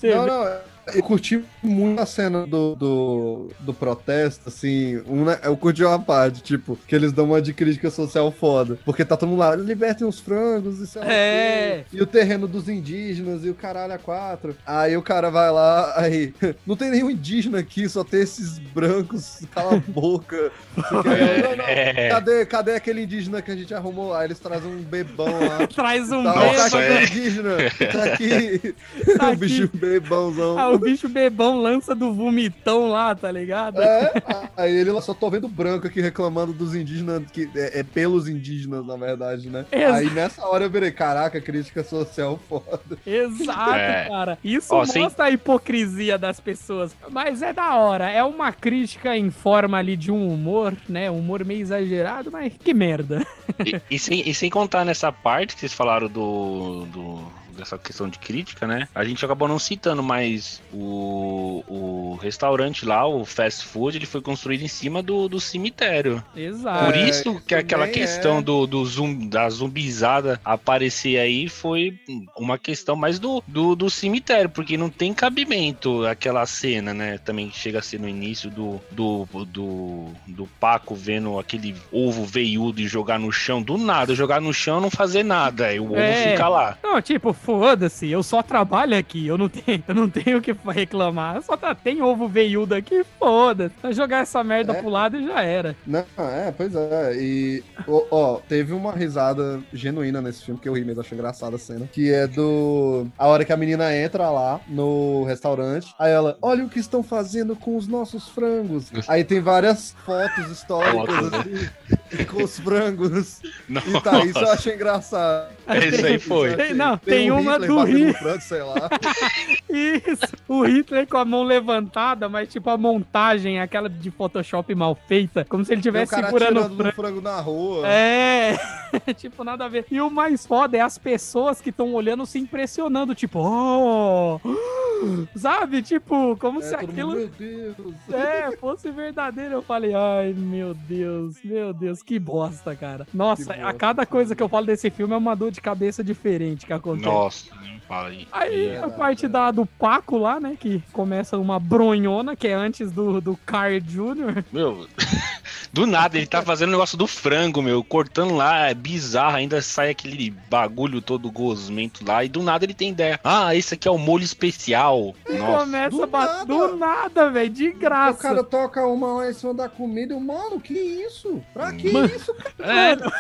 Não, não. Eu curti muito a cena do, do, do protesto, assim. um, né, eu curti uma parte, tipo, que eles dão uma de crítica social foda. Porque tá todo mundo lá, libertem os frangos, isso é. É. E o terreno dos indígenas e o caralho a quatro. Aí o cara vai lá, aí. Não tem nenhum indígena aqui, só tem esses brancos, cala a boca. Não, não, não. É. Cadê, cadê aquele indígena que a gente arrumou? Aí eles trazem um bebão lá. Traz um Tá, beijo. tá aqui é. o indígena. Tá aqui. Tá o aqui. bicho bebãozão. Ah, o bicho bebão lança do vomitão lá, tá ligado? É, aí ele só tô vendo branco aqui reclamando dos indígenas, que é, é pelos indígenas, na verdade, né? Exa- Aí nessa hora eu virei, caraca, crítica social foda. Exato, É. cara. Isso sem- mostra a hipocrisia das pessoas. Mas é da hora. É uma crítica em forma ali de um humor, né? Um humor meio exagerado, mas que merda. E, e sem, e sem contar nessa parte que vocês falaram do, do- dessa questão de crítica, né? A gente acabou não citando, mas o, o restaurante lá, o fast food, ele foi construído em cima do, do cemitério. Exato. Por É, isso que aquela também questão é. do, do zoom, da zumbizada aparecer aí foi uma questão mais do, do, do cemitério, porque não tem cabimento aquela cena, né? Também chega a ser no início do, do, do, do Paco vendo aquele ovo veiudo e jogar no chão do nada, jogar no chão e não fazer nada, e o ovo É. fica lá. Não, tipo, foda-se, eu só trabalho aqui, eu não tenho, eu não tenho o que reclamar. Eu só tá, tem ovo veiudo aqui, foda-se. Jogar essa merda É. pro lado e já era. Não, é, pois é. E, ó, ó, teve uma risada genuína nesse filme que eu ri mesmo, achei engraçada a cena. Que é do. A hora que a menina entra lá no restaurante. Aí ela, olha o que estão fazendo com os nossos frangos. Aí tem várias fotos históricas Fotos, né? assim, com os frangos. Não, E tá, isso eu achei engraçado. Esse aí foi. Tem- não, tem um uma Hitler do frango, sei lá. Isso. o Hitler com a mão levantada, mas tipo a montagem, é aquela de Photoshop mal feita, como se ele Tem estivesse segurando o frango. frango na rua. É, tipo, nada a ver. E o mais foda é as pessoas que estão olhando se impressionando, tipo, oh! Sabe? Tipo, como É, se aquilo. mundo, meu Deus. É, fosse verdadeiro, eu falei, ai meu Deus, meu Deus, que bosta, cara. Nossa, Que a bosta, cada coisa que eu falo desse filme é uma dor de cabeça diferente que acontece. Nossa, nem fala aí. Aí a Verdade, parte da, do Paco lá, né, que começa uma bronhona, que é antes do, do Carl Jr. Meu, do nada ele tá fazendo o negócio do frango, meu, cortando lá, é bizarro, ainda sai aquele bagulho todo gosmento lá, e do nada ele tem ideia. Ah, esse aqui é o molho especial. Nossa. Começa do a bater nada. do nada, velho, de O graça. cara toca uma lá em cima da comida e, mano, que isso? Pra que Mano. isso? É, Mano,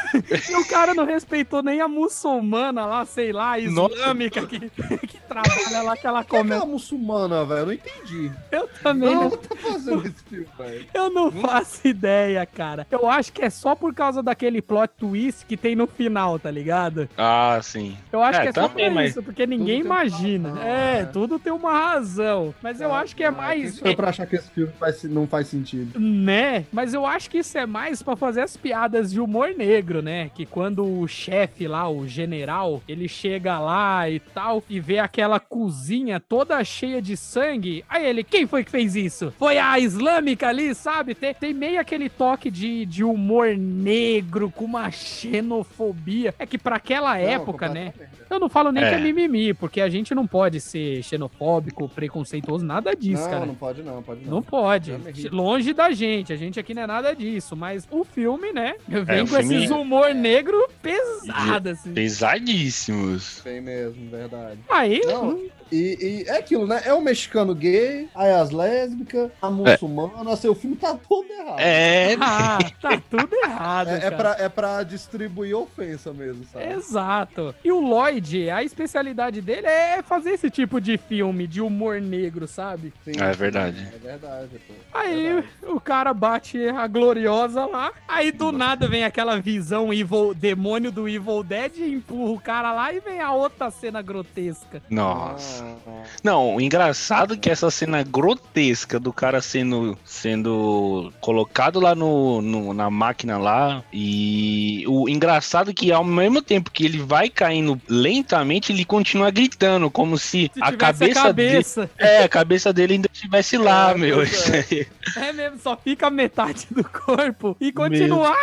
e o cara não respeitou nem a muçulmana lá, sei lá, Nossa. islâmica que, que trabalha lá, que ela Que é come. aquela muçulmana, velho? Eu não entendi. Eu também Não, não, tá fazendo esse filme, velho. eu não faço ideia, cara. Eu acho que é só por causa daquele plot twist que tem no final, tá ligado? Ah, sim. Eu acho É, que é só também, por mas isso, porque ninguém uma imagina. razão, é, é. tudo tem uma razão. Mas eu acho que é mais. Isso foi pra achar que esse filme faz- não faz sentido. Né? Mas eu acho que isso é mais pra fazer as piadas de humor negro, né? Que quando o chefe lá, o general, ele chega lá e tal e vê aquela cozinha toda cheia de sangue. Aí ele, quem foi que fez isso? Foi a islâmica ali, sabe? Tem, tem meio aquele toque de, de humor negro com uma xenofobia. É que pra aquela época, né? Eu não falo nem É. que é mimimi, porque a gente não pode ser xenofóbico, preconceituoso, nada disso, não, cara. não pode não, pode não. Não pode. Irrita. Longe da gente. A gente aqui não é nada disso. Mas o filme, né? Vem É, com filme- esses humor negro pesado, assim. Pesadíssimos. Tem mesmo, verdade. Aí, Não, E, e é aquilo, né? É o mexicano gay, aí as lésbicas, a muçulmana, seu filme tá todo errado. É, ah, tá tudo errado, É, é, cara. pra, é pra distribuir ofensa mesmo, sabe? Exato. E o Lloyd, a especialidade dele é fazer esse tipo de filme de humor negro, sabe? Sim, É sim, verdade. É verdade, pô. Aí Verdade. o cara bate a gloriosa lá, aí do nada vem aquela visão evil, demônio do Evil Dead, empurra o cara lá e vem a outra cena grotesca. nossa. Ah, Não, o engraçado é que essa cena grotesca do cara sendo, sendo colocado lá no, no- na máquina lá e o engraçado é que ao mesmo tempo que ele vai caindo lentamente, ele continua gritando como se, Se a cabeça, a cabeça. dele, é, a cabeça dele ainda estivesse lá, É, meu. aí. É mesmo, só fica metade do corpo e continua.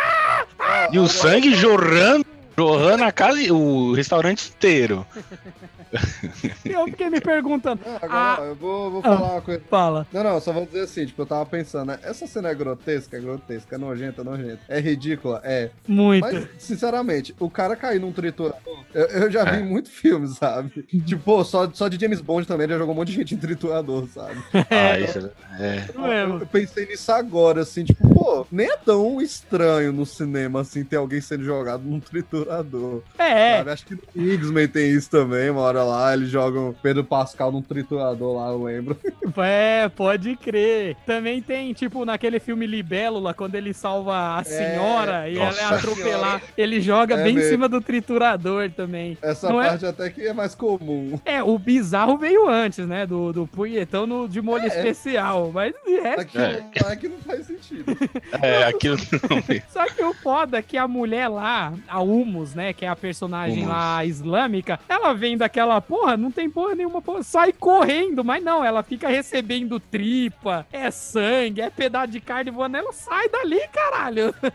E o sangue jorrando, jorrando a casa, e o restaurante inteiro. Eu fiquei me perguntando. Não, Ah. agora eu vou, vou falar uma coisa. Fala. Não, não, só vou dizer assim, tipo, eu tava pensando, né? Essa cena é grotesca, é grotesca, é nojenta, é nojenta. É ridícula, é. Muito. Mas, sinceramente, o cara cair num triturador, eu, eu já vi É. muito filme, sabe? tipo, pô, só, só de James Bond também já jogou um monte de gente em triturador, sabe? Ah, isso é. Não é, Eu, eu pensei nisso agora, assim, tipo, pô, nem é tão estranho no cinema, assim, ter alguém sendo jogado num triturador. É, Sabe? Acho que no X-Men tem isso também, uma hora lá, eles jogam Pedro Pascal num triturador lá, eu lembro. é, pode crer. Também tem, tipo, naquele filme Libélula, quando ele salva a senhora e ela é Nossa. atropelar, ele joga É bem em mesmo. cima do triturador também. Essa Não é- parte até que é mais comum. É, o bizarro veio antes, né? Do, do punhetão no, de molho É. especial. Mas de resto. É. é que não faz sentido. É, aquilo não. Só que o foda é que a mulher lá, a Humus, né? Que é a personagem Humus. lá islâmica, ela vem daquela porra, não tem porra nenhuma, porra, sai correndo, mas não, ela fica recebendo tripa, é sangue, é pedaço de carne voando, ela sai dali, caralho.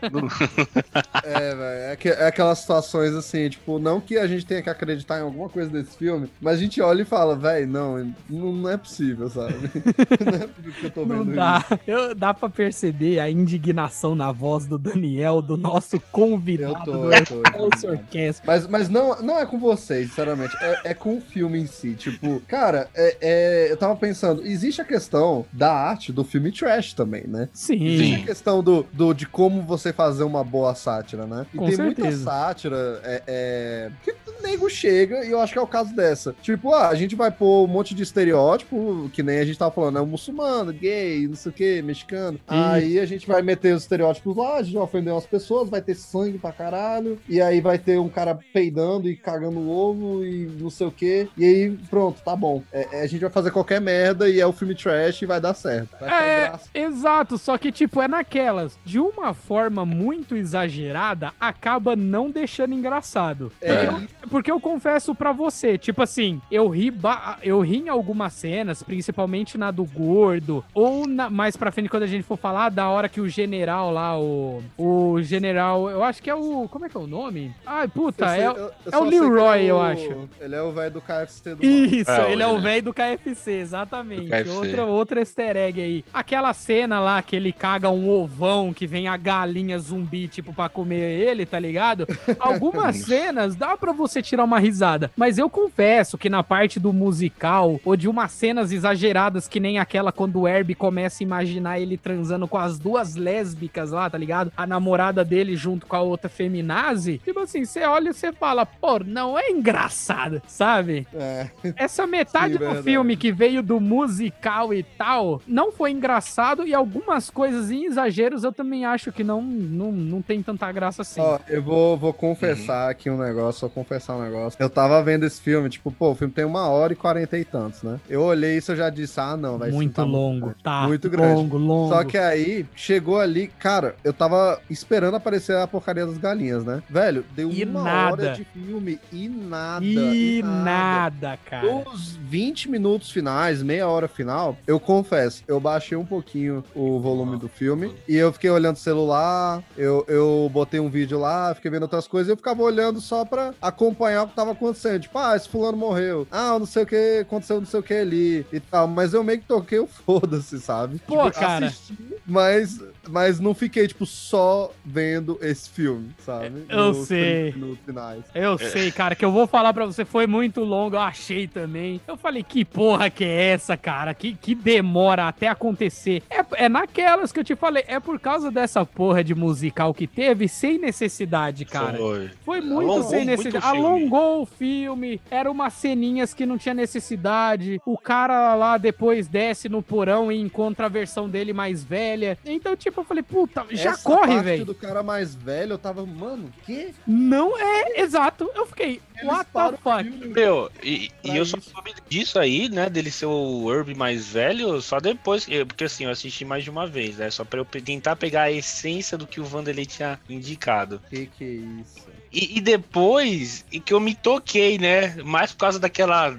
É, velho. É, que- é aquelas situações assim, tipo, não que a gente tenha que acreditar em alguma coisa desse filme, mas a gente olha e fala, velho, não, não, não é possível, sabe? não é possível que eu tô vendo Não dá. isso. Eu, dá pra perceber a indignação na voz do Daniel, do nosso convidado Eu tô, do eu tô. Mas, mas não, não é com vocês, sinceramente. É, é com o filme em si. Tipo, cara, é, é- eu tava pensando, existe a questão da arte do filme trash também, né? Sim. Existe a questão do, do, de como você fazer uma boa sátira, né? E Com tem muita certeza. sátira é, é, que nego chega, e eu acho que é o caso dessa. Tipo, ah, a gente vai pôr um monte de estereótipo, que nem a gente tava falando, é um muçulmano, gay, não sei o que, mexicano. Aí a gente vai meter os estereótipos lá, a gente vai ofender umas pessoas, vai ter sangue pra caralho, e aí vai ter um cara peidando e cagando o ovo e não sei o que. E aí, pronto, tá bom. É, é, a gente vai fazer qualquer merda e é o filme trash e vai dar certo. Vai É, graça. exato, só que, tipo, é naquelas. De uma forma muito exagerada, acaba não deixando engraçado. É. Eu- porque eu confesso pra você, tipo assim, eu ri, ba- eu ri em algumas cenas, principalmente na do gordo, ou na- mais pra frente quando a gente for falar da hora que o general lá, o, o general, eu acho que é o, como é que é o nome? Ai, puta, Eu sei- é, eu- o- eu é o Leroy, eu o- acho. Ele é o velho do KFC do. Isso, É, ele é o velho do KFC, exatamente. Do KFC. Outra, outra easter egg aí. Aquela cena lá que ele caga um ovão, que vem a galinha zumbi, tipo, pra comer ele, tá ligado? Algumas cenas dá pra você tirar uma risada. Mas eu confesso que na parte do musical, ou de umas cenas exageradas, que nem aquela quando o Herbie começa a imaginar ele transando com as duas lésbicas lá, tá ligado? A namorada dele junto com a outra feminazi. Tipo assim, você olha e você fala, pô, não é engraçado, sabe? É. Essa metade Sim, do verdade. filme que veio do musical e tal, não foi engraçado e algumas coisas em exageros eu também acho que não, não, não tem tanta graça assim. Ó, eu vou, vou confessar aqui um negócio, vou confessar um negócio. Eu tava vendo esse filme, tipo, pô, o filme tem uma hora e quarenta e tantos, né? Eu olhei isso e eu já disse, ah, não, vai muito longo, tá? Muito grande. Longo, longo. Só que aí, chegou ali, cara, eu tava esperando aparecer a porcaria das galinhas, né? Velho, deu E uma nada. hora de filme e nada. E nada, cara. Os 20 minutos finais, meia hora final, eu confesso, eu baixei um pouquinho o volume do filme e eu fiquei olhando o celular, eu, eu botei um vídeo lá, fiquei vendo outras coisas e eu ficava olhando só pra acompanhar o que tava acontecendo. Tipo, ah, esse fulano morreu. Ah, não sei o que, aconteceu não sei o que ali e tal. Mas eu meio que toquei o foda-se, sabe? Pô, Tipo, cara. assisti, mas, mas não fiquei, tipo, só vendo esse filme, sabe? Eu Nos sei. 30 minutos finais. Eu sei, cara, que eu vou falar pra você, foi muito longo, eu achei também. Eu falei, que porra que é essa, cara? Que, que demora até acontecer. É, é naquelas que eu te falei, é por causa dessa porra de musical que teve, sem necessidade, cara. Foi. Foi muito Alongou sem muito necessidade. o filme. Alongou o filme. Era umas ceninhas que não tinha necessidade. O cara lá depois desce no porão e encontra a versão dele mais velha. Então, tipo, eu falei, puta, já Essa corre, velho. do cara mais velho, eu tava, mano, que? Não é exato. Eu fiquei, Eles what the fuck? Meu, e, e eu só isso. soube disso aí, né, dele ser o Herb mais velho, só depois, que- porque assim, eu assisti mais de uma vez, né, só pra eu tentar pegar a essência do que o Vanderlei tinha indicado. Que que é isso? E, e depois, e que eu me toquei, né, mais por causa daquela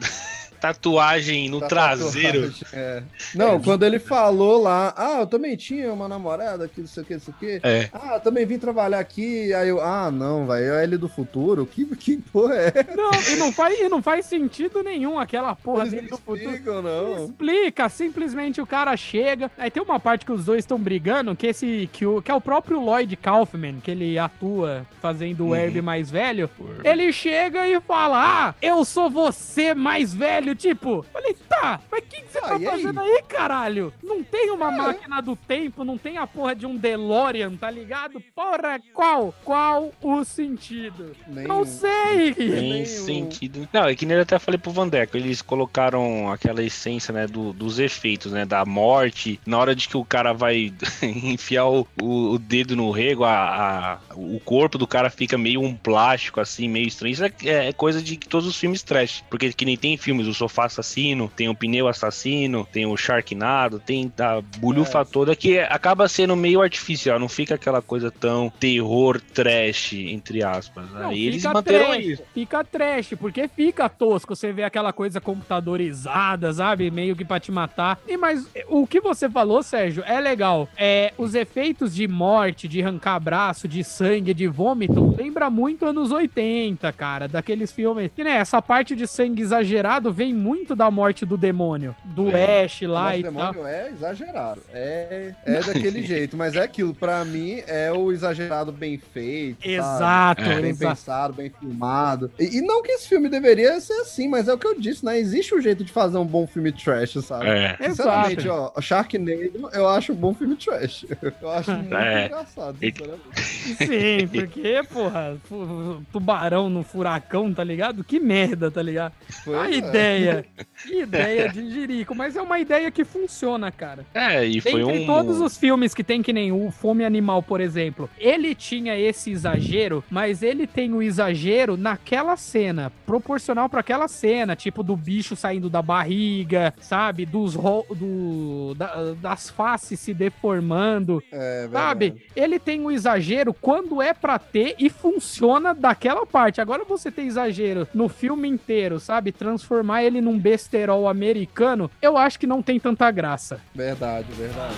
tatuagem no Da traseiro. tatuagem, é. Não, quando ele falou lá, ah, eu também tinha uma namorada aqui, não sei o que, não sei o que. É. Ah, eu também vim trabalhar aqui. Aí eu, ah, não, velho, é ele do futuro? Que, que porra é? Não, e não faz, e não faz sentido nenhum aquela porra Eles dele não do futuro. não. Explica, simplesmente o cara chega. Aí tem uma parte que os dois estão brigando, que esse que, o, que é o próprio Lloyd Kaufman, que ele atua fazendo o Uhum. Herb mais velho. Ele chega e fala: Ah, eu sou você mais velho. Tipo, falei, tá, mas o que, que você Ah, tá e aí? fazendo aí, caralho? Não tem uma máquina do tempo, não tem a porra de um DeLorean, tá ligado? Porra, qual? Qual o sentido? Nem- Não sei! Tem Nem o- sentido. Não, é que nem eu até falei pro Vandeco, eles colocaram aquela essência, né, do- dos efeitos, né, da morte, na hora de que o cara vai enfiar o, o- o dedo no rego, a, a- o corpo do cara fica meio um plástico, assim, meio estranho. Isso é, é coisa de todos os filmes trash, porque que nem tem filmes, o Sofá Assassino, tem o Pneu Assassino, tem o Sharknado, tem a bulhufa É. toda, que acaba sendo meio artificial, não fica aquela coisa tão terror trash, entre aspas. Não, Aí eles manteram trash, isso. Fica trash, porque fica tosco. Você vê aquela coisa computadorizada, sabe? Meio que pra te matar. E mas o que você falou, Sérgio, é legal. É, os efeitos de morte, de arrancar braço, de sangue, de vômito, lembra muito anos 80, cara. Daqueles filmes. Que né, essa parte de sangue exagerado vem vem muito da morte do demônio, do Ash lá Mas e o tal. demônio é exagerado. É, é daquele jeito, mas é aquilo. Pra mim, é o exagerado bem feito. sabe? Exato, É. Bem exato. pensado, bem filmado. E, e não que esse filme deveria ser assim, mas é o que eu disse, né? Existe um jeito de fazer um bom filme trash, sabe? É. Sinceramente, Exato. ó, Sharknado eu acho um bom filme trash. Eu acho muito É. engraçado, sinceramente. Sim, porque, porra, tubarão no furacão, tá ligado? Que merda, tá ligado? Pois A é. Ideia. Que ideia de jirico, mas é uma ideia que funciona, cara. É, e foi Entre um. todos os filmes que tem que nem o Fome Animal, por exemplo, ele tinha esse exagero, mas ele tem o exagero naquela cena, proporcional pra aquela cena, tipo do bicho saindo da barriga, sabe? Dos ro- do, da- das faces se deformando, É, sabe? verdade. Ele tem o exagero quando é pra ter e funciona daquela parte. Agora você tem exagero no filme inteiro, sabe? Transformar ele num besterol americano, eu acho que não tem tanta graça. Verdade, verdade.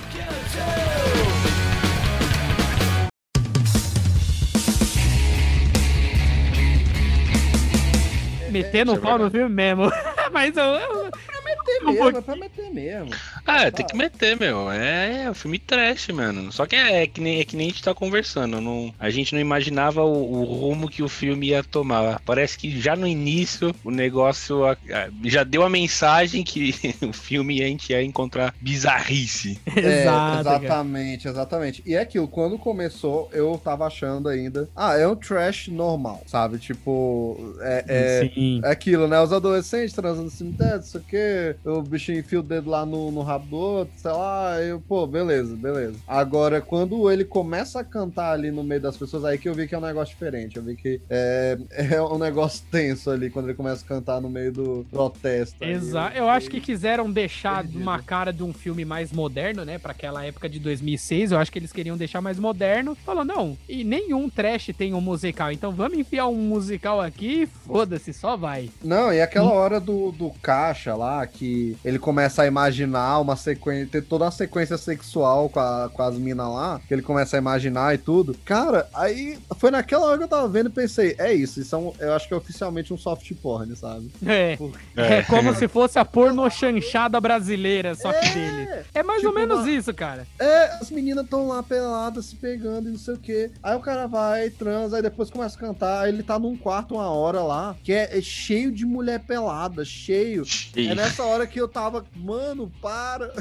Metendo isso o é pau no filme mesmo. Mas eu, eu- Meter Um mesmo, é pra meter mesmo. Ah, tem que meter, meu. É, é um filme trash, mano. Só que é, é que, nem, é que nem a gente tá conversando. Não, a gente não imaginava o, o rumo que o filme ia tomar. Parece que já no início o negócio a- a- já deu a mensagem que o filme a gente ia encontrar bizarrice. É, Exato, cara. exatamente, exatamente. E é aquilo, quando começou, eu tava achando ainda. Ah, é um trash normal, sabe? Tipo, é, é, é aquilo, né? Os adolescentes transando cemitério, não sei o quê. O bichinho enfia o dedo lá no, no rabo do outro, sei lá. Eu, pô, beleza, beleza. Agora, quando ele começa a cantar ali no meio das pessoas, aí que eu vi que é um negócio diferente. Eu vi que é, é um negócio tenso ali quando ele começa a cantar no meio do protesto. Exato. Eu acho que quiseram deixar uma cara de um filme mais moderno, né? Pra aquela época de 2006. Eu acho que eles queriam deixar mais moderno. Falou, não, e nenhum trash tem um musical. Então vamos enfiar um musical aqui e foda-se, só vai. Não, e aquela hora do, do caixa lá, que ele começa a imaginar uma sequência, ter toda uma sequência sexual com, a- com as minas lá, que ele começa a imaginar e tudo. Cara, aí foi naquela hora que eu tava vendo e pensei, é isso, isso é um- eu acho que é oficialmente um soft porn, sabe? É. É, como se fosse a porno chanchada brasileira, só que dele. É mais ou Tipo, menos uma- isso, cara. É, as meninas estão lá peladas, se pegando e não sei o quê. Aí o cara vai, transa, aí depois começa a cantar, aí ele tá num quarto uma hora lá, que é, é cheio de mulher pelada, cheio. É nessa hora que eu tava, mano, para.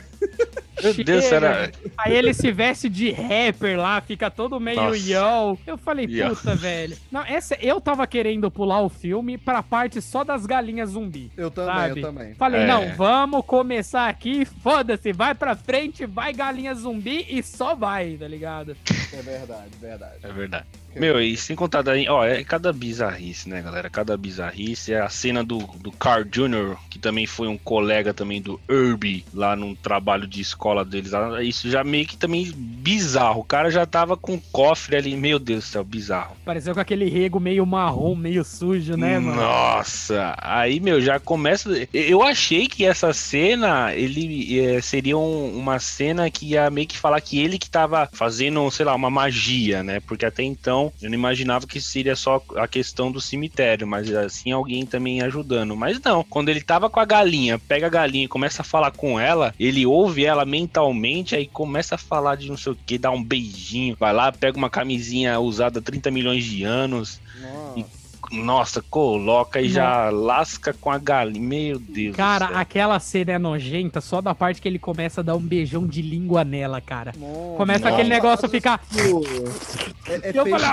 Meu Deus, será? Aí ele se veste de rapper lá, fica todo meio Nossa. yo. Eu falei, Yo. puta, velho. Não, essa, eu tava querendo pular o filme pra parte só das galinhas zumbi. Eu também, Sabe? eu também. Falei, É. não, vamos começar aqui, foda-se, vai pra frente, vai galinha zumbi e só vai, tá ligado? É verdade, verdade. É verdade. Meu, e sem contar daí, ó, é cada bizarrice, né, galera? Cada bizarrice. É a cena do, do Carl Jr., que também foi um colega também do Herbie, lá num trabalho de escola deles. lá. Isso já meio que também bizarro. O cara já tava com um cofre ali, meu Deus do céu, bizarro. Pareceu com aquele rego meio marrom, meio sujo, né, mano? Nossa, aí, meu, já começa. Eu achei que essa cena, ele eh, seria um- uma cena que ia meio que falar que ele que tava fazendo, sei lá, uma magia, né? Porque até então eu não imaginava que seria só a questão do cemitério, mas assim alguém também ajudando. Mas não, quando ele tava com a galinha, pega a galinha e começa a falar com ela, ele ouve ela mentalmente, aí começa a falar de não sei o que, dá um beijinho, vai lá, pega uma camisinha usada há 30 milhões de anos. Nossa. Nossa, coloca e já lasca com a galinha. Meu Deus. Cara, do céu. aquela cena é nojenta só da parte que ele começa a dar um beijão de língua nela, cara. Nossa. Começa Nossa. aquele negócio a ficar. É, é E eu feito, falei,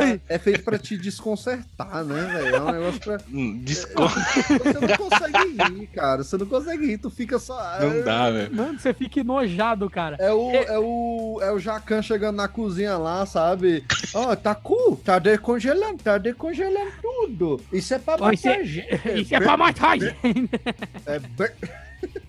"Ai!" é feito pra te desconcertar, né, velho? É um negócio pra. Hum, Desculpa, Você não consegue rir, cara. Você não consegue rir, tu fica só. não dá, velho. Mano, você fica enojado, cara. É o, é o, é o Jacan chegando na cozinha lá, sabe? Ó, tá cool, tá decongelando, tá decongelando tudo. Isso é pra matar é, gente. isso é pra matar gente. É, bem- é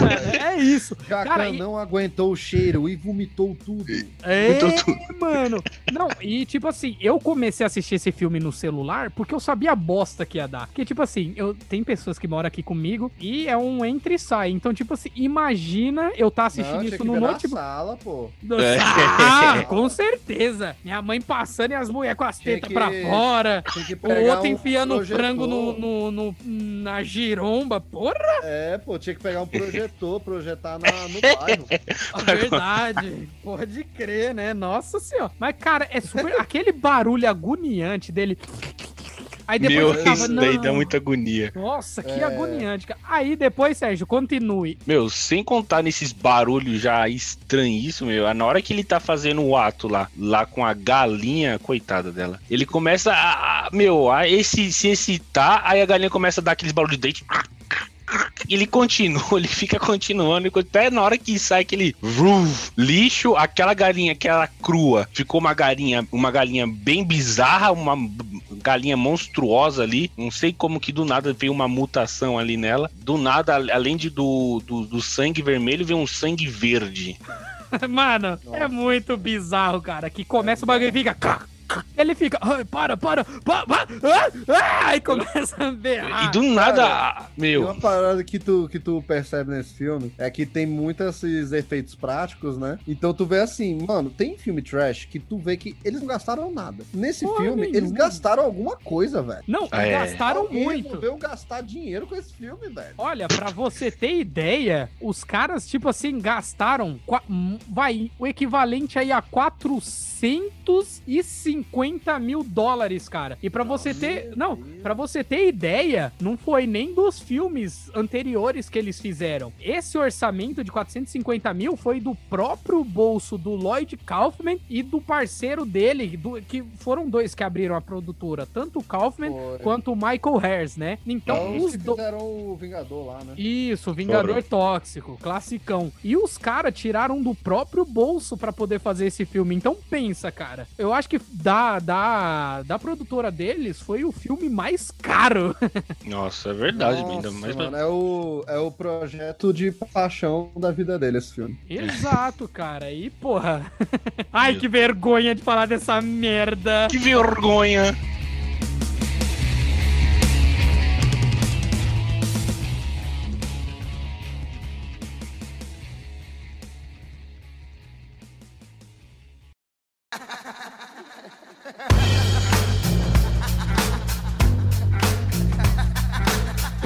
Mano, é isso. Jacan Cara, e- não aguentou o cheiro e vomitou tudo. É, Então tu- mano. Não, e tipo assim, eu comecei a assistir esse filme no celular porque eu sabia a bosta que ia dar. Porque, tipo assim, eu tem pessoas que moram aqui comigo e é um entre e sai. Então, tipo assim, imagina eu tá assistindo não, isso no notebook. sala, pô. É. Ah, com certeza. Minha mãe passando e as mulheres com as tetas que- pra fora. O outro enfiando o frango no, no, no- na giromba. Porra, É, pô, tinha que pegar um projetor, projetar na, no bairro. é verdade. Pode crer, né? Nossa senhora. Mas, cara, é super. Aquele barulho agoniante dele. Aí depois Meu, eu tava, isso daí não. dá muita agonia. Nossa, que É. agoniante, cara. Aí depois, Sérgio, continue. Meu, sem contar nesses barulhos já estranhíssimos, meu, na hora que ele tá fazendo o ato lá, lá com a galinha, coitada dela, ele começa a, a- meu, a esse, se excitar, aí a galinha começa a dar aqueles barulhos de dente. Ele continua, ele fica continuando, e até na hora que sai aquele lixo, aquela galinha, aquela crua, ficou uma galinha, uma galinha bem bizarra, uma galinha monstruosa ali. Não sei como que do nada veio uma mutação ali nela. Do nada, além de do, do, do sangue vermelho, veio um sangue verde. Mano, é muito bizarro, cara. Que começa o bagulho e fica. Ele fica. "Ai, para, para, para, para ah, ah", Aí começa a berrar. e do nada, cara, E meu, uma parada que tu, que tu percebe nesse filme é que tem muitos esses efeitos práticos, né? Então tu vê assim, mano, tem filme trash que tu vê que eles não gastaram nada. Nesse Porra filme, eles gastaram alguma coisa, velho. Não, Ah, é. gastaram Alguém muito. resolveu gastar dinheiro com esse filme, velho. Olha, pra você ter ideia, os caras, tipo assim, gastaram, hum, vai, o equivalente aí a 450 mil dólares, cara. E pra você ter, não, pra você ter ideia, não foi nem dos filmes anteriores que eles fizeram. Esse orçamento de 450 mil foi do próprio bolso do Lloyd Kaufman e do parceiro dele, do- que foram dois que abriram a produtora, tanto o Kaufman Foi. quanto o Michael Hers, né? Então, Então, os os que dois. fizeram o Vingador lá, né? Isso, Vingador. Tóxico, classicão. E os caras tiraram do próprio bolso pra poder fazer esse filme. Então pensa, cara. Eu acho que da, da, da produtora deles foi o filme mais caro. nossa, é verdade, Nossa, ainda mais. mano, é o, é o projeto de paixão da vida dele, esse filme. Exato, cara. E porra. Ai, que vergonha de falar dessa merda. Que vergonha!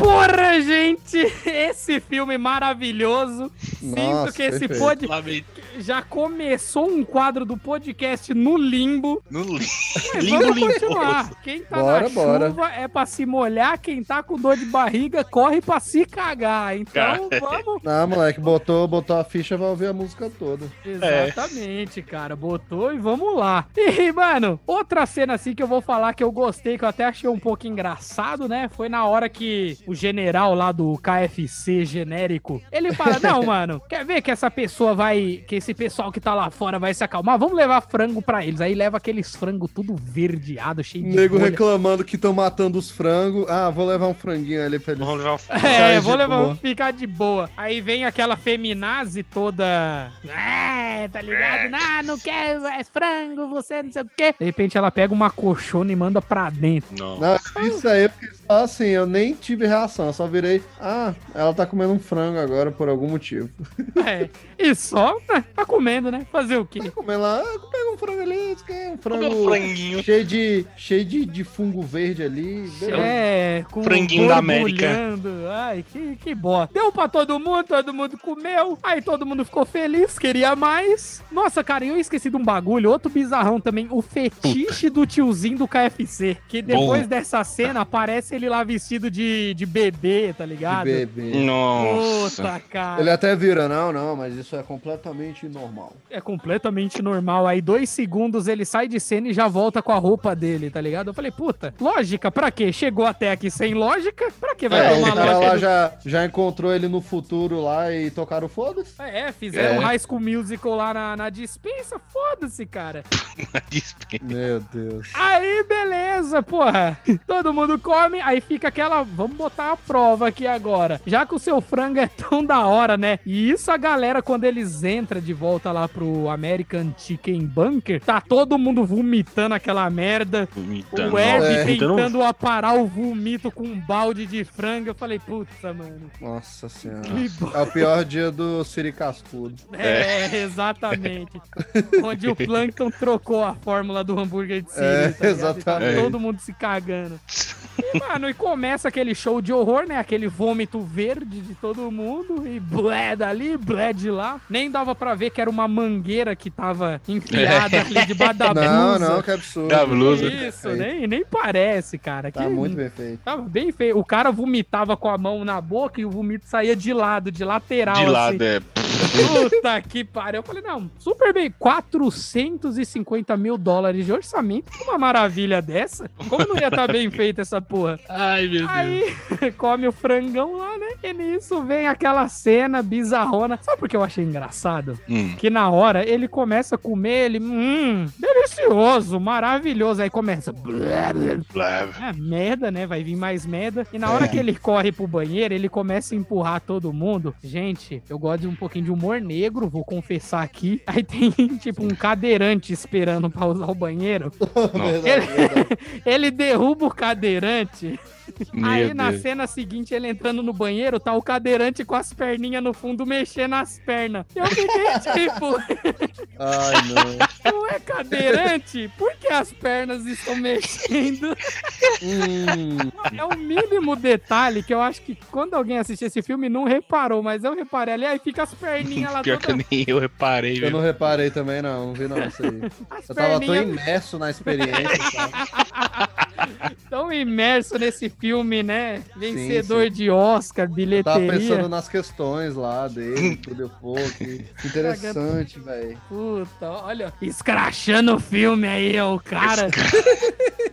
¡Corre! Gente! Esse filme maravilhoso. Sinto Nossa, que esse perfeito. pod Lamento. já começou um quadro do podcast no limbo. No li- limbo vamos continuar. Quem tá Bora, na bora. chuva é pra se molhar, quem tá com dor de barriga corre pra se cagar. Então vamos. Não, moleque, botou, botou a ficha, vai ouvir a música toda. Exatamente, cara. Botou e vamos lá. E, mano, outra cena assim que eu vou falar que eu gostei, que eu até achei um pouco engraçado, né? Foi na hora que o general lá do KFC genérico, ele fala: Não, mano, quer ver que essa pessoa vai. Que esse pessoal que tá lá fora vai se acalmar? Vamos levar frango pra eles. Aí leva aqueles frango tudo verdeado, cheio de. Nego bolha. reclamando que estão matando os frangos. Ah, vou levar um franguinho ali pra eles. Vamos levar um... É, vou levar, boa. vou ficar de boa. Aí vem aquela feminazi toda. É, tá ligado? Ah, não quero, é frango, você não sei o quê. De repente ela pega uma colchona e manda pra dentro. Não. Não, isso aí, porque só assim, eu nem tive reação, eu só virei. Ah, ela tá comendo um frango agora por algum motivo. É, e só, né, tá comendo, né? Fazer o quê? Comendo lá, ah, pega um frango ali, é um um frango franguinho. cheio de, cheio de, de fungo verde ali. beleza. É, com Franguinho o da borbulhando. Ai, que, que bosta. Deu pra todo mundo, todo mundo comeu. Aí todo mundo ficou feliz, queria mais. Nossa, cara, eu esqueci de um bagulho, outro bizarrão também. O fetiche do tiozinho do KFC. Que depois Bom. dessa cena aparece ele lá vestido de, de bebê, tá De ligado? bebê. Nossa. Puta, cara. Ele até vira, não, não, mas isso é completamente normal. É completamente normal. Aí, dois segundos ele sai de cena e já volta com a roupa dele, tá ligado? Eu falei, puta, lógica, pra quê? Chegou até aqui sem lógica? Pra que vai É, cara lógica? lá do- já, já encontrou ele no futuro lá e tocaram foda-se. É, fizeram É. um High School Musical lá na, na dispensa, foda-se, cara. Meu Deus. Aí, beleza, porra. Todo mundo come, aí fica aquela. Vamos botar a prova aqui agora. Já que o seu frango é tão da hora, né? E isso a galera, quando eles entram de volta lá pro American Chicken Bunker, tá todo mundo vomitando aquela merda. Vomitando. O Ed É. Tentando aparar o vomito com um balde de frango. Eu falei, puta, mano. Nossa senhora. Que bo... É o pior dia do Siri Cascudo. É, exatamente. Onde o Plankton trocou a fórmula do hambúrguer de Siri. É, tá tava exatamente. todo mundo se cagando. E, mano, e começa aquele show de horror, né? Aquele vômito verde de todo mundo. E blé dali, blé de lá. Nem dava pra ver que era uma mangueira que tava enfiada ali debaixo da blusa. Não, não, que absurdo. Da blusa. Isso, nem, nem parece, cara. Tá Que- muito bem feito. Tava bem feio. O cara vomitava com a mão na boca e o vomito saía de lado, de lateral. De assim. lado, é. Puta que pariu. Eu falei, não, super bem. 450 mil dólares de orçamento. Uma maravilha dessa. Como não ia estar bem feita essa porra? Ai, meu Deus. Aí come o frangão lá, né? E nisso vem aquela cena bizarrona. Sabe por que eu achei engraçado? Hum. Que na hora ele começa a comer, ele, hum, delicioso, maravilhoso. Aí começa. blá, blá, Blá. é, merda, né? Vai vir mais merda. E na hora que ele corre pro banheiro, ele começa a empurrar todo mundo. Gente, eu gosto de um pouquinho de humor negro, vou confessar aqui. Aí tem, tipo, um cadeirante esperando pra usar o banheiro. Verdade. Ele derruba o cadeirante. Meu aí na cena seguinte, ele entrando no banheiro, tá o cadeirante com as perninhas no fundo mexendo as pernas. Eu fiquei tipo, Ai, não. não é cadeirante? Por que as pernas estão mexendo? Hum, É o mínimo detalhe que eu acho que quando alguém assiste esse filme não reparou, mas eu reparei ali, aí fica as perninhas lá Pior que todas. nem eu reparei, eu viu? não reparei também, não. Não vi não isso aí. As Eu tava tão imerso na experiência? tão imerso nesse filme, né? Vencedor sim. de Oscar, Eu tava bilheteria. pensando nas questões lá dele, tudo eu pô, que que interessante, velho. Puta, olha, escrachando o filme aí, ó, o cara.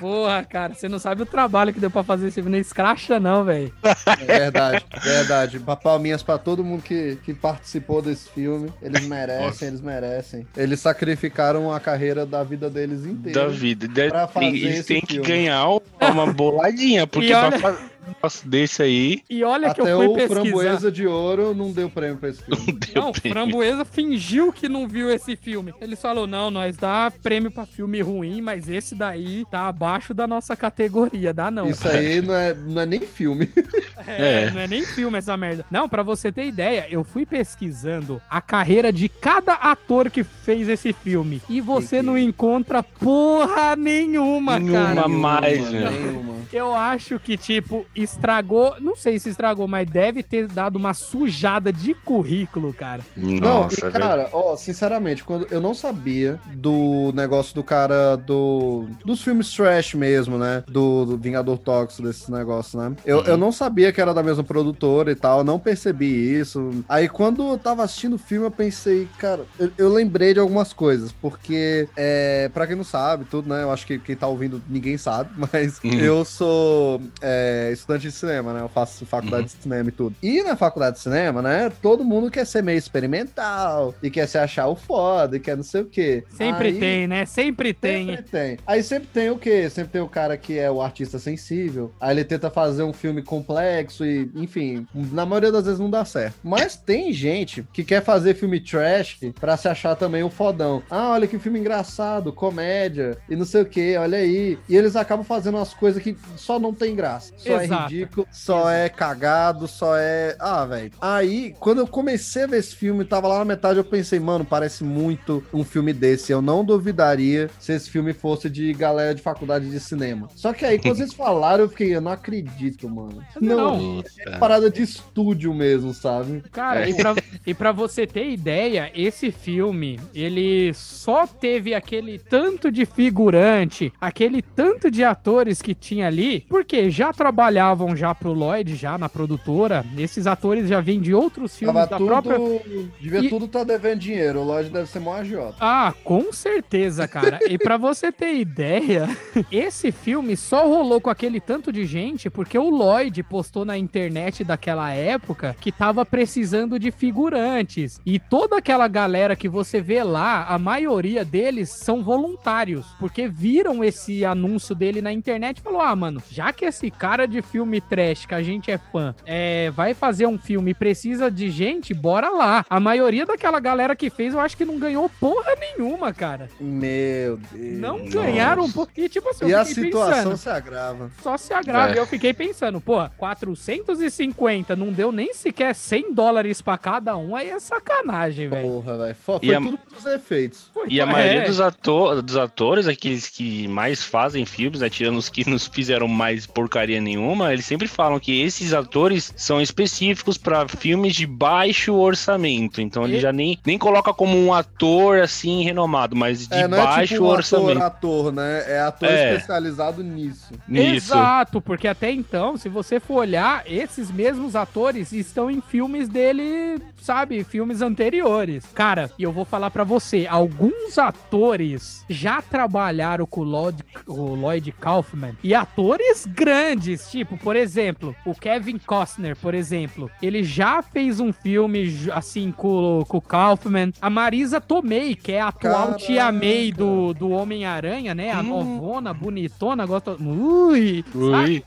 Porra, cara, você não sabe o trabalho que deu pra fazer esse filme, não escracha não, velho. É verdade, verdade. Pa- Palminhas pra todo mundo que, que participou desse filme. Eles merecem, Nossa. eles merecem. Eles sacrificaram a carreira da vida deles inteira. Da vida. Pra fazer Eles têm que ganhar uma boladinha, porque E olha- pra fazer negócio desse aí, E olha que Até eu fui o pesquisar. Framboesa de Ouro não deu prêmio pra esse filme. não deu Não, prêmio. Framboesa fingiu que não viu esse filme. Ele falou: não, nós dá prêmio pra filme ruim, mas esse daí tá abaixo da nossa categoria, dá não. Isso aí não é, não é nem filme. É, É. não é nem filme essa merda. Não, pra você ter ideia, eu fui pesquisando a carreira de cada ator que fez esse filme. E você Que que- não encontra porra nenhuma, Nenhuma cara. mais, Nenhuma, velho. nenhuma. Eu acho que, tipo, estragou. Não sei se estragou, mas deve ter dado uma sujada de currículo, cara. Não, Nossa, e velho. cara, ó, sinceramente, quando eu não sabia do negócio do cara do dos filmes trash mesmo, né? Do, do Vingador Tóxico desses negócios, né? Eu, Uhum. eu não sabia que era da mesma produtora e tal, não percebi isso. Aí quando eu tava assistindo o filme, eu pensei, cara, eu, eu lembrei de algumas coisas, porque é, para quem não sabe, tudo, né? Eu acho que quem tá ouvindo ninguém sabe, mas Uhum. eu sou é, estudante de cinema, né? Eu faço faculdade Uhum. de cinema e tudo. E na faculdade de cinema, né? Todo mundo quer ser meio experimental e quer se achar o foda e quer não sei o quê. Sempre Aí- tem, né? Sempre tem. Sempre tem. Aí sempre tem o quê? Sempre tem o cara que é o artista sensível. Aí ele tenta fazer um filme complexo e, enfim, na maioria das vezes não dá certo. Mas tem gente que quer fazer filme trash pra se achar também um fodão. Ah, olha que filme engraçado, comédia e não sei o que, olha aí. E eles acabam fazendo umas coisas que só não tem graça. Só Exato. é ridículo, só é cagado, só é. Ah, velho. Aí, quando eu comecei a ver esse filme, tava lá na metade, eu pensei, mano, parece muito um filme desse. Eu não duvidaria se esse filme fosse de galera de faculdade de cinema. Só que aí, quando vocês falaram, eu fiquei, eu não acredito, mano. Não, Não. é parada de estúdio mesmo, sabe? Cara, É. e, pra, e pra você ter ideia, esse filme, ele só teve aquele tanto de figurante, aquele tanto de atores que tinha ali, porque já trabalharam trabalhavam já pro Lloyd, já na produtora. Esses atores já vêm de outros filmes Tava da tudo. própria. Devia E- tudo tá devendo dinheiro. O Lodge deve ser mó agiota. Ah, com certeza, cara. E pra você ter ideia, esse filme só rolou com aquele tanto de gente porque o Lloyd postou na internet daquela época que tava precisando de figurantes. E toda aquela galera que você vê lá, a maioria deles são voluntários, porque viram esse anúncio dele na internet e falou: "Ah, mano, já que esse cara de filme trash que a gente é fã, é, vai fazer um filme e precisa de gente, bora lá". A maioria daquela galera que fez, eu acho que não ganhou porra nenhuma, cara. Meu Deus. Não Nossa. ganharam um. E tipo assim, E a situação pensando, se agrava. só se agrava. É. E eu fiquei pensando, pô, 450 não deu nem sequer 100 dólares pra cada um, aí é sacanagem, velho. Porra, velho. Foi, E foi a- tudo pros efeitos. Pô, E a então, maioria é. dos, ator, dos atores, aqueles que mais fazem filmes, né, tirando os que nos fizeram mais porcaria nenhuma, eles sempre falam que esses atores são específicos pra filmes de baixo orçamento. Então ele E- já nem, nem coloca como um ator assim renomado, mas de é, não é baixo tipo um orçamento. ator, ator, né? É ator É. especializado nisso. Isso. Exato, porque até então, se você for olhar, esses mesmos atores estão em filmes dele, sabe, filmes anteriores. Cara, e eu vou falar pra você, alguns atores já trabalharam com o Lloyd, o Lloyd Kaufman e atores grandes, tipo, por exemplo, o Kevin Costner, por exemplo, ele já fez um filme assim com, com o Kaufman. A Marisa Tomei, que é a atual Caraca. tia May do, do Homem-Aranha, né? A Hum. novona, bonitona, gosta. Ui! Ui.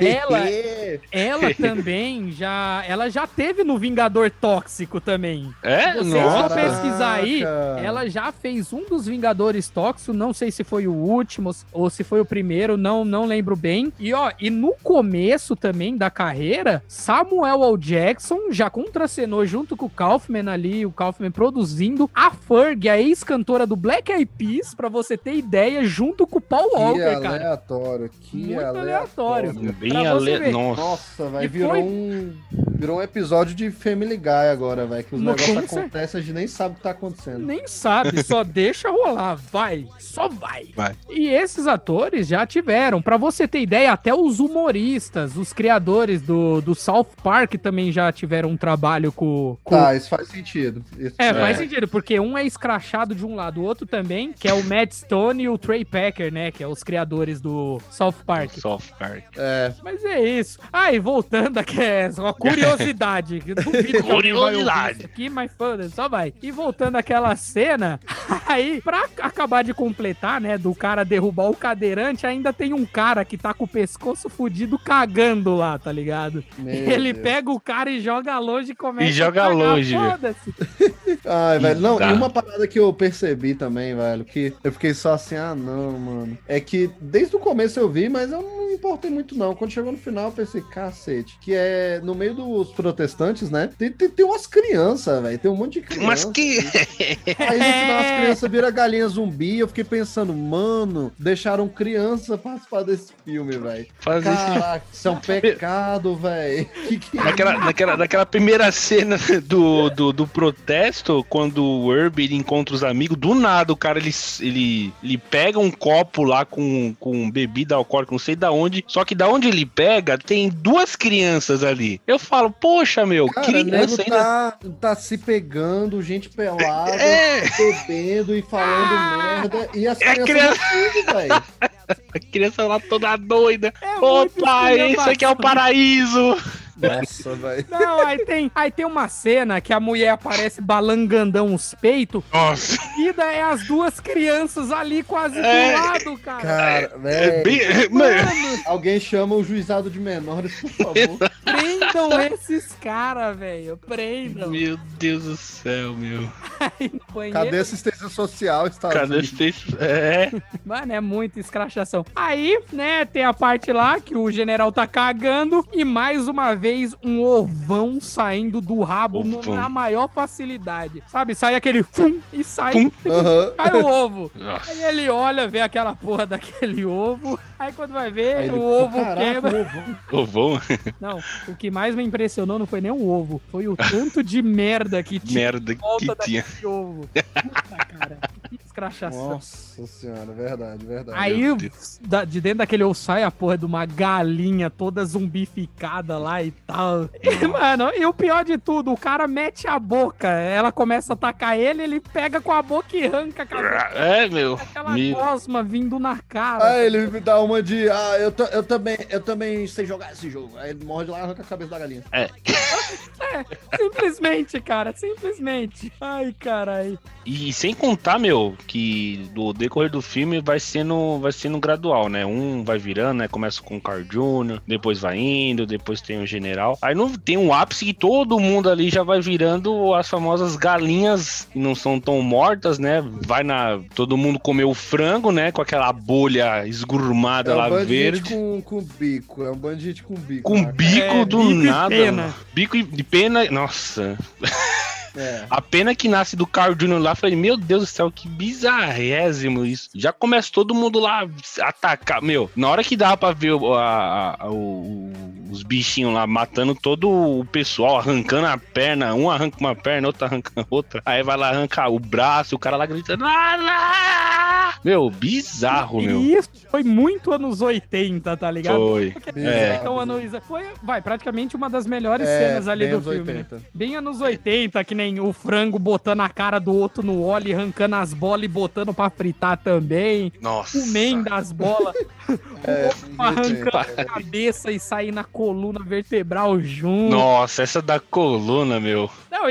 Ela- Ela também já. Ela já teve no Vingador Tóxico também. É? Se vocês Nossa. pesquisar aí, ela já fez um dos Vingadores Tóxicos, não sei se foi o último ou se foi o primeiro, não, não lembro bem. E ó, e no começo também da carreira, Samuel L. Jackson já contracenou junto com o Kaufman ali, o Kaufman produzindo a Ferg, a ex-cantora do Black Eyed Peas, pra você ter ideia, junto com o Paul Que Walker, cara. aleatório, que Muito aleatório. aleatório. Bem Pra você ale... ver. Nossa. Nossa, vai E virou foi- um virou um episódio de Family Guy agora, vai que os negócios acontecem, a gente nem sabe o que tá acontecendo. Nem sabe, só deixa rolar, vai, só vai. Vai. E esses atores já tiveram, pra você ter ideia, até os humoristas, os criadores do, do South Park também já tiveram um trabalho com. com... Tá, isso faz sentido. Isso- É, faz É. sentido, porque um é escrachado de um lado, o outro também, que é o Matt Stone e o Trey Packer, né? Que é os criadores do South Park. South Park. É, Mas é isso. Ah, e voltando aqui, é uma curiosidade. Curiosidade. aqui, mas foda-se, só vai. E voltando àquela cena, aí, pra acabar de completar, né, do cara derrubar o cadeirante, ainda tem um cara que tá com o pescoço fudido cagando lá, tá ligado? meu Ele Deus. pega o cara e joga longe e começa E joga a cagar, longe. Foda-se. Ai, velho, não, Tá. e uma parada que eu percebi também, velho, que eu fiquei só assim, ah, não, mano. É que desde o começo eu vi, mas eu não me importei muito, não. Quando chegou no final, eu pensei, cacete, que é no meio dos protestantes, né? Tem, tem, tem umas crianças, velho, tem um monte de criança. Mas que. Aí no final as crianças viram galinha zumbi, eu fiquei pensando, mano, deixaram criança participar desse filme, velho. Fazer esse Caraca, isso é um pecado, velho. Que que Naquela, naquela, naquela primeira cena do, do, do protesto, quando o Herbie ele encontra os amigos, do nada o cara ele, ele, ele pega um copo lá com, com bebida alcoólica, não sei da onde, só que da onde ele pega tem duas crianças ali. Eu falo, poxa, meu, Cara, criança ainda. tá, tá se pegando, gente pelada, É, bebendo e falando merda. E as É crianças criança- tudo, a criança lá toda doida. É pai, esse aqui é o paraíso. Nossa, velho. Não, aí tem, aí tem uma cena que a mulher aparece balangandão os peitos, Nossa, e daí as duas crianças ali quase É. do lado, cara. Cara, é velho. bem. Mano, Alguém chama o juizado de menores, por favor. Prendam esses caras, velho. Prendam. meu Deus do céu, meu. Aí banheiro. Cadê a assistência social, Estados Cadê Unidos? esse texto? É. Mano, é muita escrachação. Aí, né, tem a parte lá que o general tá cagando e mais uma vez um ovão saindo do rabo Ovão. na maior facilidade. Sabe? Sai aquele fum e sai. Fum. Aham. Cai o ovo. Nossa. Aí ele olha, vê aquela porra daquele ovo. Aí quando vai ver, Aí ele, o ovo caraca, quebra. ovo. Ovão? Não, o que mais me impressionou não foi nem o ovo, foi o tanto de merda que tinha Merda que tinha. daquele ovo. Puta, cara. Escrachação. Nossa senhora, verdade, verdade. Aí, da- de dentro daquele osso sai a porra de uma galinha toda zumbificada lá e tal. E, mano, e o pior de tudo, o cara mete a boca, ela começa a atacar ele, ele pega com a boca e arranca a cabeça. É, meu. Aquela Meu. gosma vindo na cara. Aí ele me dá uma de. Ah, eu, eu também, eu também sei jogar esse jogo. Aí ele morde lá e arranca a cabeça da galinha. É. Simplesmente, cara, simplesmente. Ai, caralho. E sem contar, meu, que do decorrer do filme vai sendo, vai sendo gradual, né? Um vai virando, né? Começa com o Carl Jr., depois vai indo, depois tem o general. Aí não tem um ápice que todo mundo ali já vai virando as famosas galinhas que não são tão mortas, né? Vai na. Todo mundo comeu o frango, né? Com aquela bolha esgurmada É um lá verde. com, com bico. É um gente com bico. Com cara. bico É, do bico e nada. Bico de pena. Nossa. É. A pena que nasce do Carl Jr. lá, falei, meu Deus do céu, que bizarrésimo isso. Já começa todo mundo lá atacar. Meu, na hora que dá pra ver a- a- o- os bichinhos lá matando todo o pessoal, arrancando a perna, um arranca uma perna, outro arranca outra. Aí vai lá arrancar o braço, o cara lá gritando. "Ah, lá!" Meu, bizarro, meu. E isso foi muito anos 80, tá ligado? Foi. Porque É. então, anos, foi, vai, praticamente uma das melhores É, cenas ali do filme. né? 80. Bem anos 80, que nem o frango botando a cara do outro no óleo, e arrancando as bolas e botando pra fritar também. Nossa. Comendo as bolas, É, arrancando a cabeça e sair na coluna vertebral junto. Nossa, essa da coluna, meu. Não,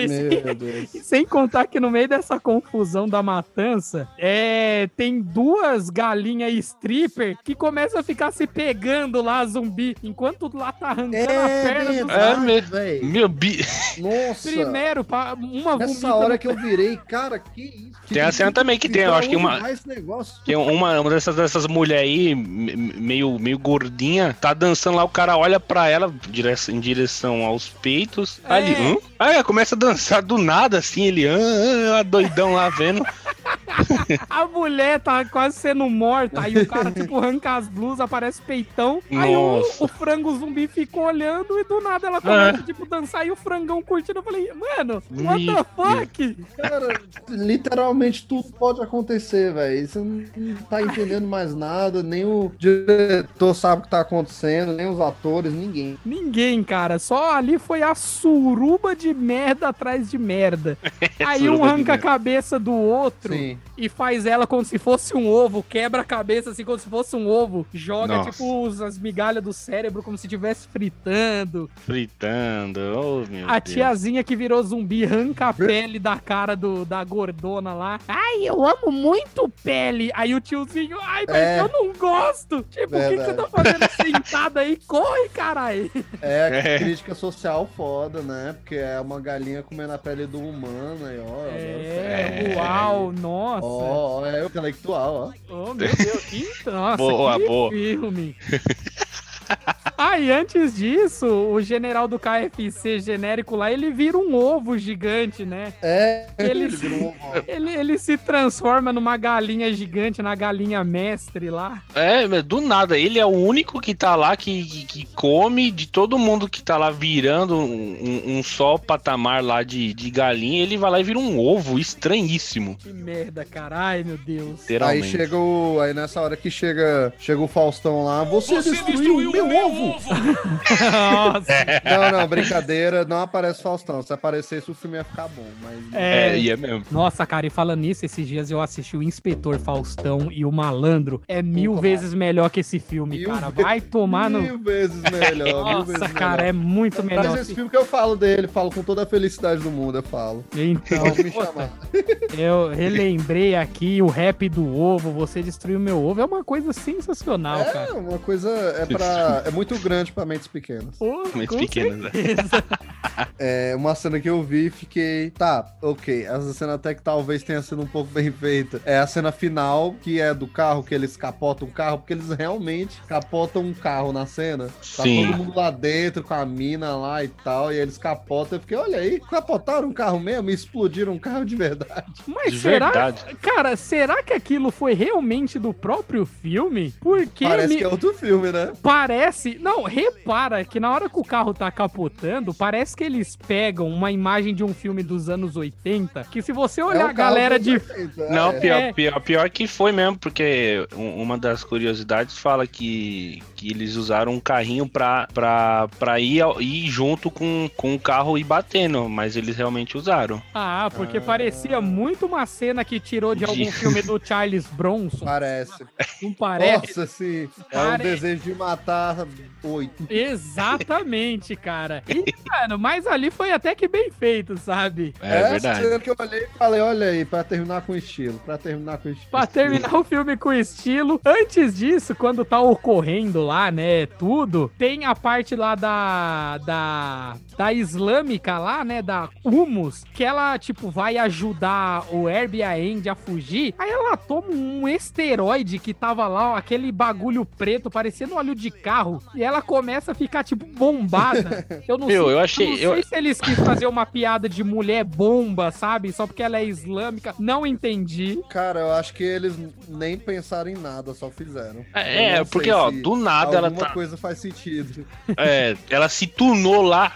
Meu Deus. E sem contar que no meio dessa confusão da matança, é, tem duas galinhas stripper que começam a ficar se pegando lá, zumbi, enquanto lá tá arrancando a perna do É velho. Meu bi. Nossa. Primeiro, uma Nessa vomita hora no- que eu virei, cara, que isso? Tem a cena também que tem, eu acho que onde uma- negócio? Que uma, uma dessas, dessas mulheres aí, me- meio, meio gordinha, tá dançando lá, o cara olha pra ela em direção aos peitos. É. hã? Aí ela começa a dançar do nada, assim, ele, ah, ah, doidão lá vendo. A mulher tá quase sendo morta, aí o cara, tipo, arranca as blusas, aparece peitão. Aí o, Nossa. o frango zumbi fica olhando e do nada ela começa, tipo, dançar e o frangão curtindo. Eu falei, mano, what the fuck? Cara, literalmente tudo pode acontecer, velho. Você não tá entendendo mais nada, nem o diretor sabe o que tá acontecendo, nem os atores, ninguém. Ninguém, cara. Só ali foi a suruba de merda atrás de merda. Aí um arranca a cabeça do outro Sim. e faz ela como se fosse um ovo, quebra a cabeça assim como se fosse um ovo, joga Nossa. tipo as migalhas do cérebro como se estivesse fritando. Fritando, oh meu a Deus. tiazinha que virou zumbi arranca a pele da cara do, da gordona lá. Ai, eu amo muito pele. Aí o tiozinho, ai, mas É. eu não gosto. Tipo, o que, que você tá fazendo sentado aí? Corre, caralho. É, É. crítica social foda, né? Porque é uma galinha comendo a pele do humano aí, ó. É, uau, nossa. Ó, ó, é o intelectual, ó. Oh, meu Deus, que, nossa, Boa, que boa. filme. Ah, e antes disso, o general do KFC genérico lá, ele vira um ovo gigante, né? É, Ele, virou um- ele, ele se transforma numa galinha gigante, na galinha mestre lá. É, mas do nada, ele é o único que tá lá que, que, que come de todo mundo que tá lá virando um, um- só patamar lá de, de galinha, ele vai lá e vira um ovo estranhíssimo. Que merda, caralho, meu Deus. Aí chega o. Aí nessa hora que chega, chega o Faustão lá, você, destruiu, o meu ovo! Nossa. Não, não, brincadeira, não aparece Faustão. Se aparecesse, o filme ia ficar bom, mas. É, É, e é mesmo. Nossa, cara, e falando nisso, esses dias eu assisti o Inspetor Faustão e o Malandro. É mil vezes melhor que esse filme, Mil cara. Vai tomar no. Mil vezes melhor, mil vezes Nossa, cara, melhor. é muito melhor. Mas esse filme que eu falo dele, falo com toda a felicidade do mundo, eu falo. Então, Pode me chamar. eu relembrei aqui o rap do ovo, você destruiu meu ovo. É uma coisa sensacional, É, cara. uma coisa é para é muito grande pra mentes pequenas. Pô, Mentes pequenas, né? certeza. É uma cena que eu vi e fiquei, tá, ok. Essa cena até que talvez tenha sido um pouco bem feita. É a cena final, que é do carro, que eles capotam o carro, porque eles realmente capotam um carro na cena. Tá Sim. todo mundo lá dentro com a mina lá e tal, e eles capotam. Eu fiquei, olha aí, capotaram um carro mesmo e explodiram um carro de verdade. Mas De será, verdade. cara, será que aquilo foi realmente do próprio filme? Porque Parece me- que é outro filme, né? Parece. Não, repara que na hora que o carro tá capotando, parece parece que eles pegam uma imagem de um filme dos anos 80, que se você olhar É a galera de. 80, Não, é. pior, É. pior, pior que foi mesmo, porque um- uma das curiosidades fala que, que eles usaram um carrinho pra, pra, pra ir, ir junto com, com o carro e batendo, mas eles realmente usaram. Ah, porque parecia muito uma cena que tirou de algum De- filme do Charles Bronson. Parece. Não parece? Nossa, sim. É um Pare- desejo de matar oito. Exatamente, cara. E, mano, mas ali foi até que bem feito, sabe? É, verdade. cena que eu olhei e falei, olha aí, pra terminar com estilo. Pra terminar com estilo. Pra terminar o filme com estilo. Antes disso, quando tá ocorrendo lá, né, tudo, tem a parte lá da. da. da islâmica lá, né, da Humus, que ela, tipo, vai ajudar o Herb e a Andy a fugir. Aí ela toma um esteroide que tava lá, ó, aquele bagulho preto, parecendo óleo de carro, e ela começa a ficar, tipo, bombada. Eu não Meu, sei, eu achei- não eu- sei se eles quis fazer uma piada de mulher bomba, sabe? Só porque ela é islâmica. Não entendi. Cara, eu acho que eles nem pensaram em nada, só fizeram. É, não porque, ó, do nada ela Alguma tá. coisa faz sentido. É, ela se tunou lá.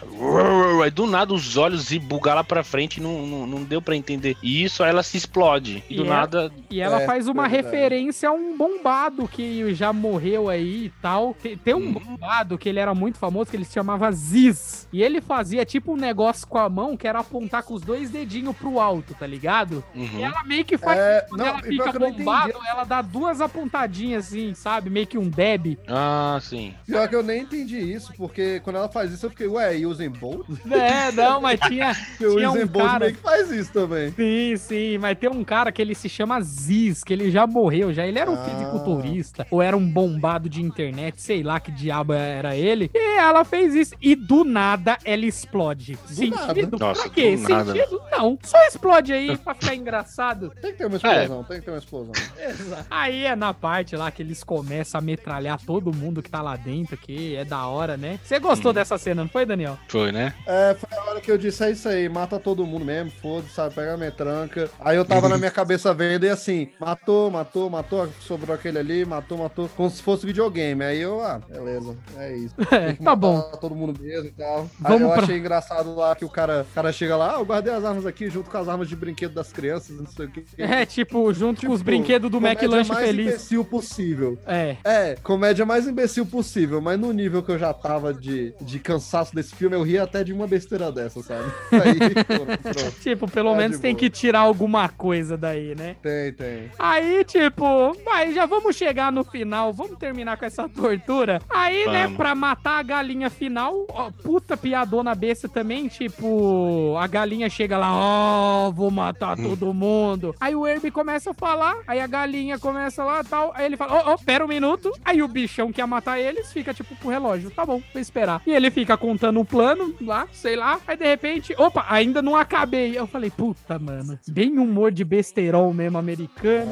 Aí do nada os olhos e bugar lá pra frente, não, não, não deu pra entender. E isso aí ela se explode. E do E é- nada. E ela É, faz uma verdade. referência a um bombado que já morreu aí e tal. Tem, tem um Hum. bombado que ele era muito famoso, que ele se chamava Ziz. E ele fazia tipo um negócio com a mão que era apontar com os dois dedinhos pro alto, tá ligado? E Uhum. ela meio que faz. É, quando não, ela e fica bombado, entendi. ela dá duas apontadinhas assim, sabe? Meio que um deb. Ah, sim. Pior que eu nem entendi isso, porque quando ela faz isso eu fiquei, ué, e o Usain Bolt? É, não, mas tinha. Porque o Tinha um Usain Bolt cara- meio que faz isso também. Sim, sim, mas tem um cara que ele se chama Ziz, que ele já morreu, já ele era um Ah. fisiculturista, ou era um bombado de internet, sei lá que diabo era ele. E ela fez isso, e do nada ela explode. Sentido? nada. Nossa, pra quê? do nada. Sentido? Não. Só explode aí pra ficar engraçado. Tem que ter uma explosão, tem que ter uma explosão. Aí é na parte lá que eles começam a metralhar todo mundo que tá lá dentro, que é da hora, né? Você gostou dessa cena, não foi, Daniel? Foi, né? É, foi a hora que eu disse, é isso aí, mata todo mundo mesmo, foda-se, sabe, pega a metranca. Aí eu tava na minha cabeça vendo e assim, matou, matou, matou, sobrou aquele ali, matou, matou, como se fosse videogame. Aí eu, ah, beleza, é isso. É, tá bom. todo mundo mesmo e tal. Aí Vamos eu pra- achei engraçado lá que o cara, o cara chega lá, ah, eu guardei as armas aqui junto com as armas de brinquedo das crianças, não sei o que. É, tipo, junto com os Tipo, brinquedos do comédia McLanche mais Feliz. imbecil possível. É. É, comédia mais imbecil possível, mas no nível que eu já tava de, de cansaço desse filme, eu ria até de uma besteira dessa, sabe? Aí, pronto, pronto. Tipo, pelo Tá menos tem boa. que tirar alguma coisa daí, né? Tem, tem. Aí, tipo, vai, já vamos chegar no final, vamos terminar com essa tortura. Aí, né, Vamos. pra matar a galinha final, ó, puta piadona besta também, tipo, a galinha chega lá, ó, vou matar Hum. todo mundo. Aí o Herbie começa a falar, aí a galinha começa lá tal, aí ele fala, ó, ó, pera um minuto. Aí o bichão que ia matar eles fica, tipo, pro relógio, tá bom, vou esperar. E ele fica contando um plano lá, sei lá, aí de repente, opa, ainda não acabei. Eu falei, puta, mano, bem humor de besterol mesmo americano.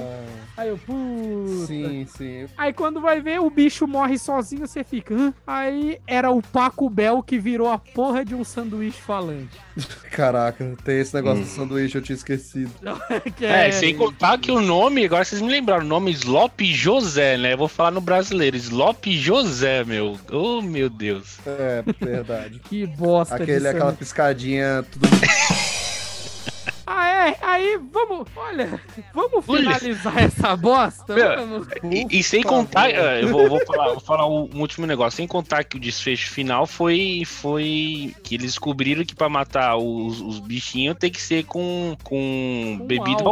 Aí eu, puta. Sim, sim. Aí quando vai ver, o bicho morre sozinho, você fica. Hã? Aí era o Paco Bell que virou a porra de um sanduíche falante. Caraca, tem esse negócio do sanduíche, eu tinha esquecido. Que É, sem contar que o nome, agora vocês me lembraram, o nome Slop José, né? Eu vou falar no brasileiro, Slop José, meu. Oh, meu Deus. É, verdade. Que bosta Aquele, de aquela piscadinha, tudo. Ah, é? Aí, vamos, olha, vamos Olha. finalizar essa bosta? Meu, Vamos. E, e sem contar, é, eu vou, vou falar, vou falar um, um último negócio, sem contar que o desfecho final foi, foi que eles descobriram que pra matar os, os bichinhos tem que ser com, com, Com bebida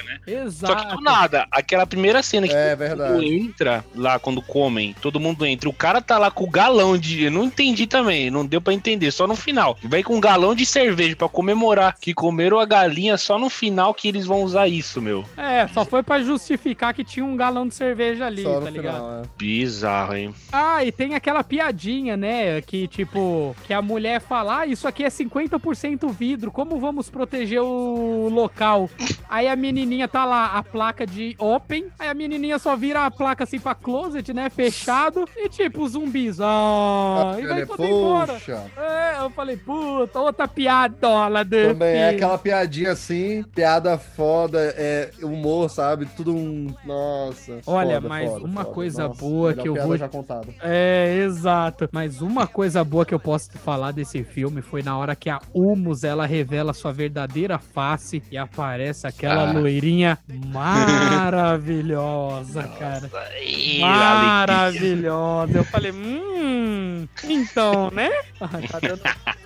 álcool. alcoólica. Só que Exato. do nada, aquela primeira cena que É, todo mundo entra lá quando comem, todo mundo entra, o cara tá lá com o galão de. Eu não entendi também, não deu pra entender, só no final. Vai com um galão de cerveja pra comemorar que comeram a galinha só no final que eles vão usar isso, meu. É, só foi pra justificar que tinha um galão de cerveja ali, Só tá ligado? final, é. Bizarro, hein? Ah, e tem aquela piadinha, né? Que tipo, que a mulher fala: ah, isso aqui é 50% vidro, como vamos proteger o local? Aí a menininha menininha tá lá, a placa de open, aí a menininha só vira a placa assim pra closet, né, fechado, e tipo, zumbis, ah, e vai Ele, todo embora. Poxa. É, eu falei, puta, outra piadola do Também é aquela piadinha assim, piada foda, é humor, sabe? Tudo um. Nossa. Olha, foda, mas foda, uma foda. coisa Nossa, boa que eu vou- já contada. É, exato. Mas uma coisa boa que eu posso te falar desse filme foi na hora que a Humus ela revela sua verdadeira face e aparece aquela Ah. Loirinha maravilhosa, cara. Ih, alegria. Maravilhosa. Eu falei, hum, então, né? Tá dando-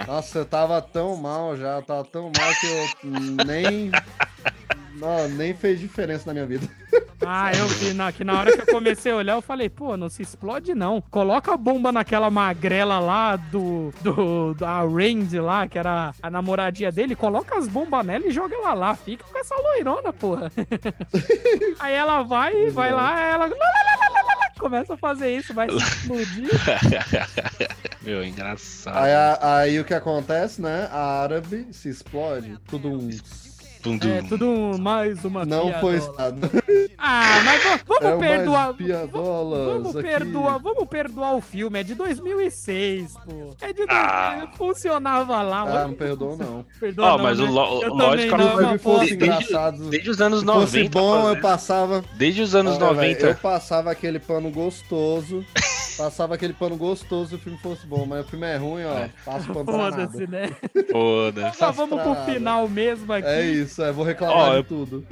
Nossa, eu tava tão mal já, eu tava tão mal que eu nem. Não, nem fez diferença na minha vida. Ah, eu vi na, que na hora que eu comecei a olhar, eu falei, pô, não se explode não. Coloca a bomba naquela magrela lá do, do da Randy lá, que era a namoradinha dele, coloca as bombas nela e joga ela lá. Fica com essa loirona, porra. Aí ela vai, vai lá, ela começa a fazer isso, vai se explodir. Meu, engraçado. Aí, aí o que acontece, né? A árabe se explode. Tudo um. É tudo mais uma Não piadola. foi estado. Ah, mas va- vamos É perdoar. Vamos aqui. perdoar, vamos perdoar o filme, é de 2006, pô. É de 2006, Ah. funcionava lá. Ah, não perdoou, não. Perdoa, Ó, não, mas né? o lógico, não, não fosse engraçado. Desde os anos Se fosse 90. bom, eu passava. Desde os anos velho, 90. eu passava aquele pano gostoso. Passava aquele pano gostoso se o filme fosse bom, mas o filme é ruim, ó. Passa o pano Foda-se, né? Foda-se. Mas vamos pro final mesmo aqui. É isso, é, vou reclamar Ó, de tudo.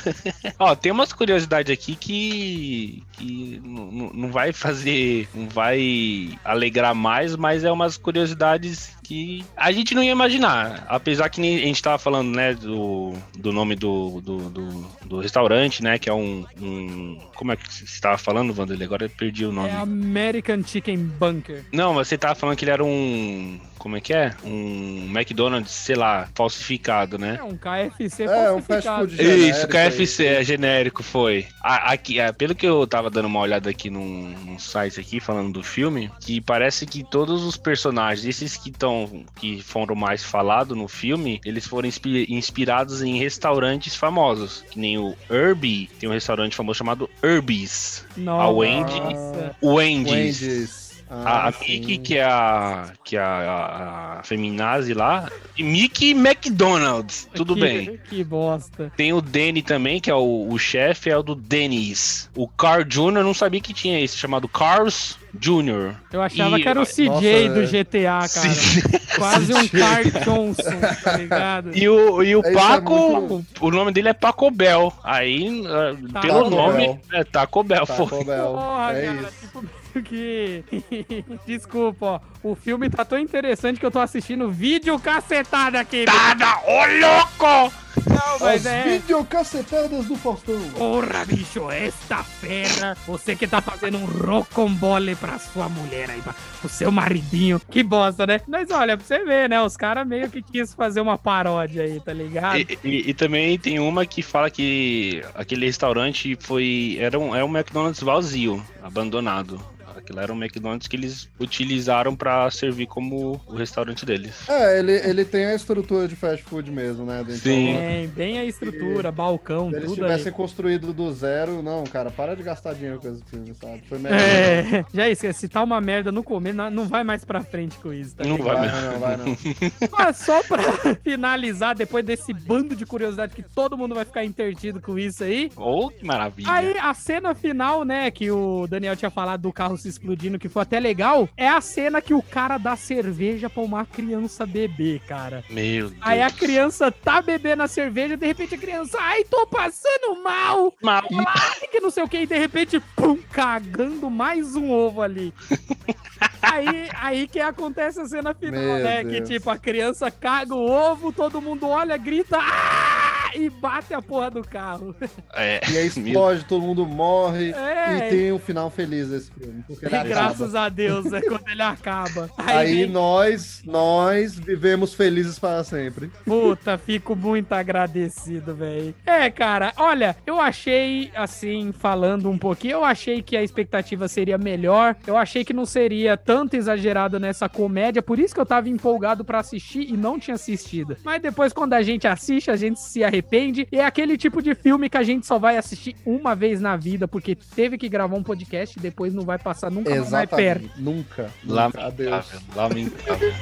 Ó, tem umas curiosidades aqui que, que não vai fazer, não vai alegrar mais, mas é umas curiosidades que a gente não ia imaginar. Apesar que nem a gente tava falando, né, do, do nome do, do, do, do restaurante, né, que é um, um- Como é que você estava falando, Vanderlei? Agora eu perdi o nome. É American Chicken Bunker. Não, mas você tava falando que ele era um. Como é que é? Um McDonald's, sei lá, falsificado, né? É um KFC É, um fast falsificado. food genérico Isso, KFC, aí. é genérico, foi. Aqui, é, pelo que eu tava dando uma olhada aqui num, num site aqui, falando do filme, que parece que todos os personagens, esses que estão, que foram mais falados no filme, eles foram inspi- inspirados em restaurantes famosos. Que nem o Herbie, tem um restaurante famoso chamado Herbie's. Nossa. A Wendy. O Wendy's. Wendy's. A, Ah, a. Mickey, que é a, que é a, a, a feminazi lá, e Mickey McDonald's, tudo Que- bem. Que bosta. Tem o Danny também, que é o, o chefe, é o do Dennis. O Carl Jr. eu não sabia que tinha esse, chamado Cars Jr. Eu achava E- que era o CJ Nossa, do é. GTA, cara. Sim. Quase um Carl Johnson, tá ligado? E o, e o é Paco, muito- o nome dele é Paco Bell. Aí, Taco pelo Bell. nome, é Taco Bell. Taco foi. Bell. Porra, é cara, isso. tipo meio que. Desculpa, ó. O filme tá tão interessante que eu tô assistindo vídeo cacetada aqui. Nada, ô louco! Não, mas As é. videocacetadas do Faustão. Porra, bicho, esta fera. Você que tá fazendo um rocambole pra sua mulher aí, pra o seu maridinho. Que bosta, né? Mas olha, pra você ver, né? Os caras meio que quis fazer uma paródia aí, tá ligado? E, e- e também tem uma que fala que aquele restaurante foi. Era um, é um McDonald's vazio, abandonado. Aquilo era um McDonald's que eles utilizaram pra servir como o restaurante deles. É, ele, ele tem a estrutura de fast food mesmo, né? Então, Sim. Tem bem a estrutura, balcão, Se eles tudo tivessem aí. construído do zero, não, cara, para de gastar dinheiro com esse filme, sabe? Foi melhor. É, já esquece, se tá uma merda no começo, não- não vai mais pra frente com isso, tá Não ligado? vai Vai mesmo. não, vai não. Mas só pra finalizar, depois desse bando de curiosidade que todo mundo vai ficar intertido com isso aí, Oh, que maravilha. Aí a cena final, né, que o Daniel tinha falado do carro explodindo, que foi até legal, é a cena que o cara dá cerveja pra uma criança beber, cara. Meu Deus. Aí a criança tá bebendo a cerveja, de repente a criança, ai, tô passando mal, Mal. ai, que não sei o que, e de repente, pum, cagando mais um ovo ali. Aí, aí que acontece a cena final, Meu né? Que Deus. tipo, a criança caga o ovo, todo mundo olha, grita, ah! E bate a porra do carro. É. E aí explode, todo mundo morre. É. E tem um final feliz esse filme. Porque ele E acaba. graças a Deus, é quando ele acaba. Aí, Aí vem- nós, nós vivemos felizes para sempre. puta, fico muito agradecido, velho. É, cara, olha, eu achei, assim, falando um pouquinho, eu achei que a expectativa seria melhor. Eu achei que não seria tanto exagerado nessa comédia, por isso que eu tava empolgado pra assistir e não tinha assistido. Mas depois, quando a gente assiste, a gente se arrepende arrepende. E é aquele tipo de filme que a gente só vai assistir uma vez na vida, porque teve que gravar um podcast e depois não vai passar nunca mais vai perto. Nunca. Nunca. Adeus. Lamentável,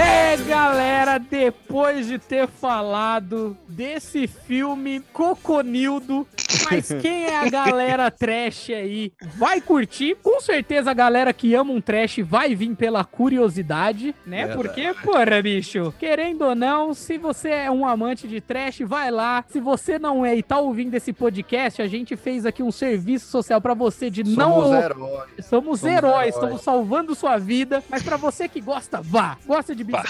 É, galera, depois de ter falado desse filme coconildo, mas quem é a galera trash aí vai curtir. Com certeza a galera que ama um trash vai vir pela curiosidade, né? Verdade. Porque, porra, bicho, querendo ou não, se você é um amante de trash, vai lá. Se você não é e tá ouvindo esse podcast, a gente fez aqui um serviço social pra você de não Somos ou- heróis. Somos, Somos heróis, heróis. estamos salvando sua vida. Mas pra você que gosta, vá. Gosta de bicho,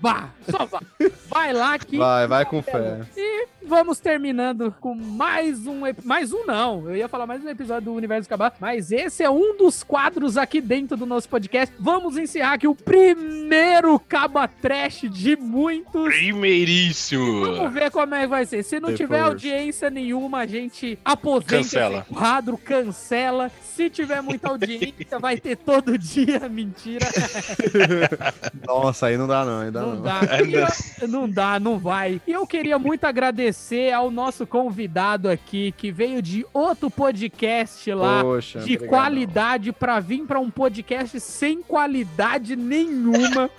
vá. Só vá. Vai lá que. Vai, vai com fé. E vamos terminando com mais um. Mais um, não. Eu ia falar mais um episódio do Universo Acabar. Mas esse é um dos quadros aqui dentro do nosso podcast. Vamos encerrar aqui o primeiro Caba Trash de muitos. Primeiríssimo. Vamos ver como é que vai ser. Se não The tiver audiência nenhuma, a gente aposenta Cancela. esse quadro, cancela. Se tiver muita audiência, vai ter todo dia. Mentira. Nossa, aí não dá não, ainda Não não. dá. Eu- não dá, não vai. E eu queria muito agradecer ao nosso convidado aqui, que veio de outro podcast lá. Poxa, de obrigadão. qualidade pra vir pra um podcast sem qualidade nenhuma.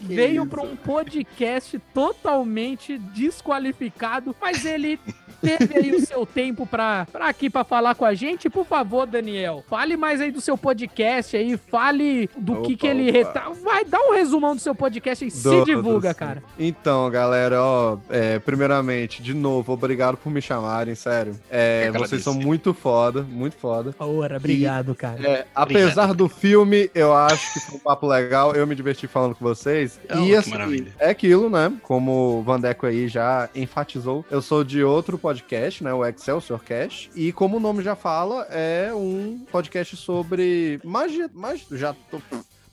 Veio pra um podcast totalmente desqualificado, mas ele teve aí o seu tempo pra, pra aqui pra falar com a gente. Por favor, Daniel, fale mais aí do seu podcast aí, fale do que Opa, que ele opa. reta... vai dar um resumão do seu podcast aí, se Dou, divulga, cara. Então, galera, ó, é, primeiramente, de novo, obrigado por me chamarem, sério. É, vocês são muito foda, muito foda. Ora, obrigado, cara. É, apesar do filme, eu acho que foi um papo legal, eu me diverti falando com vocês. Oh, e que assim, maravilha. é aquilo, né? Como o Vandeco aí já enfatizou, eu sou de outro podcast, né? O Excelsior Cast. E como o nome já fala, é um podcast sobre magia. magia já tô.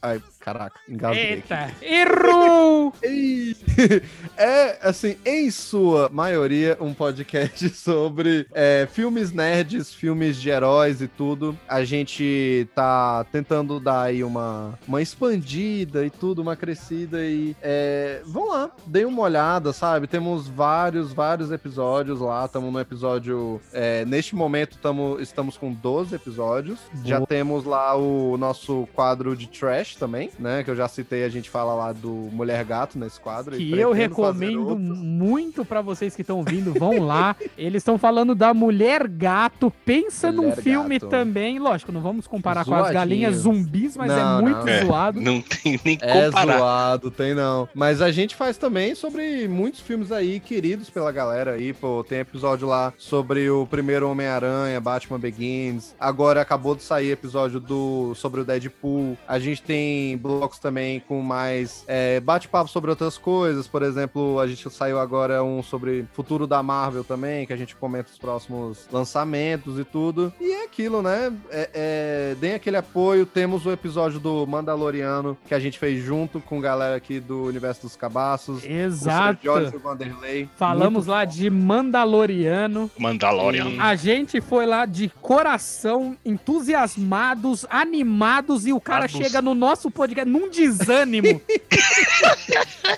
Ai, caraca, engasguei. aqui. Eita, errou! É, assim, em sua maioria, um podcast sobre é, filmes nerds, filmes de heróis e tudo. A gente tá tentando dar aí uma, uma expandida e tudo, uma crescida e é, vão lá, deem uma olhada, sabe? Temos vários, vários episódios lá. Estamos no episódio. é, neste momento, tamo, estamos com 12 episódios. Já Boa. temos lá o nosso quadro de trash também, né? Que eu já citei, a gente fala lá do Mulher Gato nesse quadro. e que eu recomendo muito pra vocês que estão vindo, vão lá. Eles estão falando da Mulher Gato. Pensa num Mulher filme Gato. também, lógico, não vamos comparar com as galinhas zumbis, mas Não, é muito não. É. zoado. Não tem nem É comparar. zoado, tem não. Mas a gente faz também sobre muitos filmes aí queridos pela galera aí, pô. Tem episódio lá sobre o primeiro Homem-Aranha, Batman Begins. Agora acabou de sair episódio do sobre o Deadpool. A gente tem blocos também com mais é, bate-papo sobre outras coisas. Por exemplo, a gente saiu agora um sobre futuro da Marvel também, que a gente comenta os próximos lançamentos e tudo. E é aquilo, né? É, é, deem aquele apoio. Temos o episódio do Mandaloriano que a gente fez junto com galera aqui do Universo dos Cabaços. Exato. Jones e o Vanderlei. Falamos Muito lá de Mandaloriano. Mandalorian. A gente foi lá de coração, entusiasmados, animados, e o cara Ados. chega no nosso podcast num desânimo.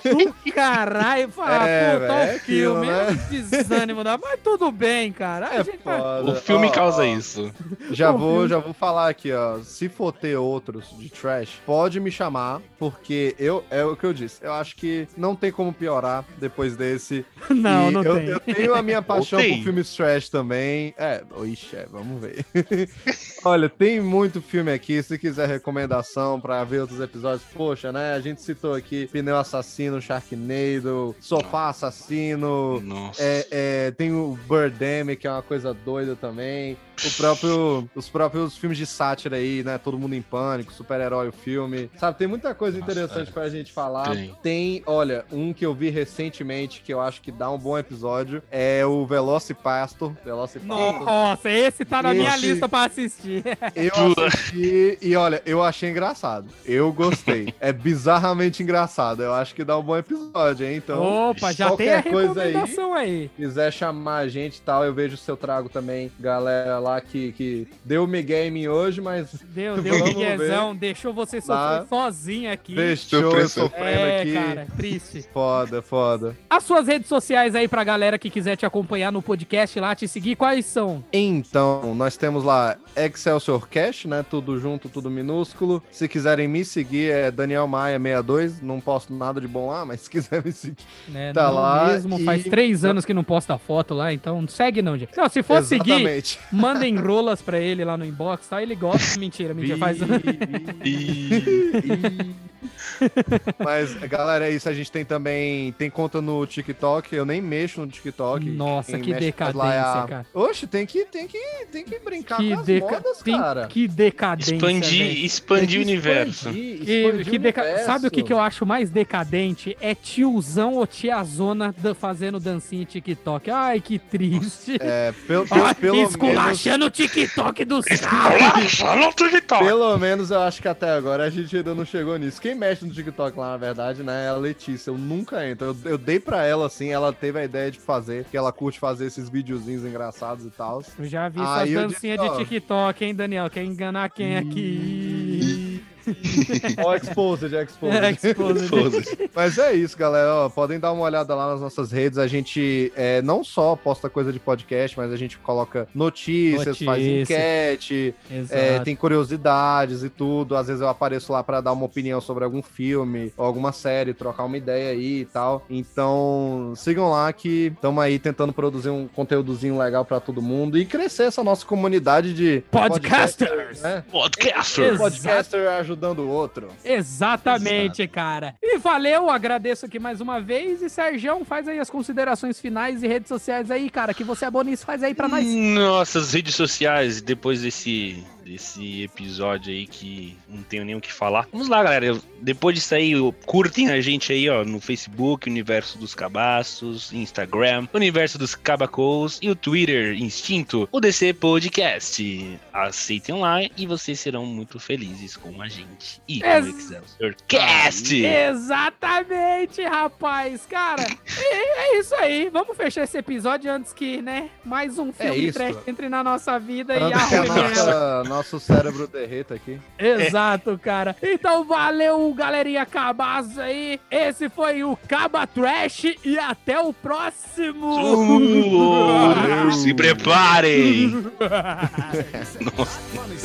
do caralho. Fala, É, puta, velho, o é filme. né? É um desânimo, dá. mas tudo bem, cara. É gente vai- foda. O filme Ó, causa ó, isso. Já O vou, filme- já vou falar aqui, ó. Se for ter outros de trash, pode me chamar, porque eu é o que eu disse. Eu acho que não tem como piorar depois desse. Não, E não eu, tem. eu tenho a minha paixão por filmes trash também. É, ixi, é, vamos ver. Olha, tem muito filme aqui. Se quiser recomendação pra ver outros episódios, poxa, né? A gente citou aqui Pneu Assassino, Sharknado, Sofá Assassino. Nossa. É, é, tem o Birdemic, que é uma coisa doida também. o próprio, os próprios filmes de sátira aí, né? Todo mundo em pânico, super-herói o filme. Sabe, tem muita coisa interessante pra gente falar. Tem. Tem, olha, um que eu vi recentemente que eu acho que dá um bom episódio é o Velocipastor. Velocipastor. Nossa, esse tá na minha Esse- lista pra assistir. Eu assisti e olha, eu achei engraçado. Eu gostei. é bizarramente engraçado. Eu acho que dá um bom episódio, hein? Então, Opa, já tem a qualquer coisa aí, aí. quiser chamar a gente e tal, eu vejo se eu trago também galera lá que, que deu em mim hoje, mas Deu, deu um miguezão, deixou você sofrer Lá. sozinho aqui. deixou eu sofrendo É, aqui. cara, triste. Foda, foda. As suas redes sociais aí pra galera que quiser te acompanhar no podcast lá, te seguir, quais são? Então, nós temos lá Excelsior Cash, né? Tudo junto, tudo minúsculo. Se quiserem me seguir, é Daniel Maia 62. Não posto nada de bom lá, mas se quiser me seguir. Né, Tá não lá mesmo, e- faz três anos que não posta foto lá, então não segue não, gente. Não, se for seguir, Exatamente. mandem rolas pra ele lá no inbox, tá? Ele gosta. Mentira, mentira, faz... Mas, galera, é isso. A gente tem também. Tem conta no TikTok. Eu nem mexo no TikTok. Nossa, Quem que lá é decadência, a- cara. Oxe, tem que, tem que, tem que brincar Que, com as deca... modas, tem- cara. que decadência, Expandir, velho. expandir o universo. Expandir, expandir que o deca- universo. Sabe o que, que eu acho mais decadente? É tiozão ou tiazona fazendo dancinha em TikTok. Ai, que triste. É, pelo, pelo, Ai, pelo menos. esculachando o TikTok dos caras. Nossa, no TikTok. Pelo menos eu acho que até agora a gente ainda não chegou nisso. Quem mexe no TikTok lá, na verdade, né, é a Letícia. Eu nunca entro. Eu, eu dei pra ela, assim, ela teve a ideia de fazer, que ela curte fazer esses videozinhos engraçados e tal. Eu já vi eu dancinhas disse, de. TikTok, hein, Daniel? Quer enganar quem aqui? Ó, Exposed, Exposed. É, exposed. Foda-se. Mas é isso, galera. Ó, podem dar uma olhada lá nas nossas redes. A gente é, não só posta coisa de podcast, mas a gente coloca notícias, faz Notícia. enquete, Exato. é, tem curiosidades e tudo. Às vezes eu apareço lá pra dar uma opinião sobre algum filme ou alguma série, trocar uma ideia aí e tal. Então, sigam lá que estamos aí tentando produzir um conteúdozinho legal pra todo mundo e crescer essa nossa comunidade de Podcasters. né? Podcaster. Exato. Ajudando o outro. Exatamente, cara. E valeu, agradeço aqui mais uma vez. E Sergião, faz aí as considerações finais e redes sociais aí, cara, que você é bom nisso, faz aí pra nós. Nossas redes sociais, depois desse, desse episódio aí que não tenho nem o que falar. Vamos lá, galera. Eu- Depois disso aí, eu- curtem a gente aí, ó, no Facebook, Universo dos Cabaços, Instagram, Universo dos Cabacos e o Twitter, Instinto, o DC Podcast. Aceitem lá e vocês serão muito felizes com a gente. E com Ex- o Excelsior Cast! Exatamente, rapaz. Cara, é, é isso aí. Vamos fechar esse episódio antre que, né, mais um filme isso. trash entre na nossa vida e Antes que a arrume ela. Nossa, nosso cérebro derreta aqui. Exato, cara. Então valeu, galerinha cabaços aí. Esse foi o Caba Trash e até o próximo. Uh, se preparem! Funny,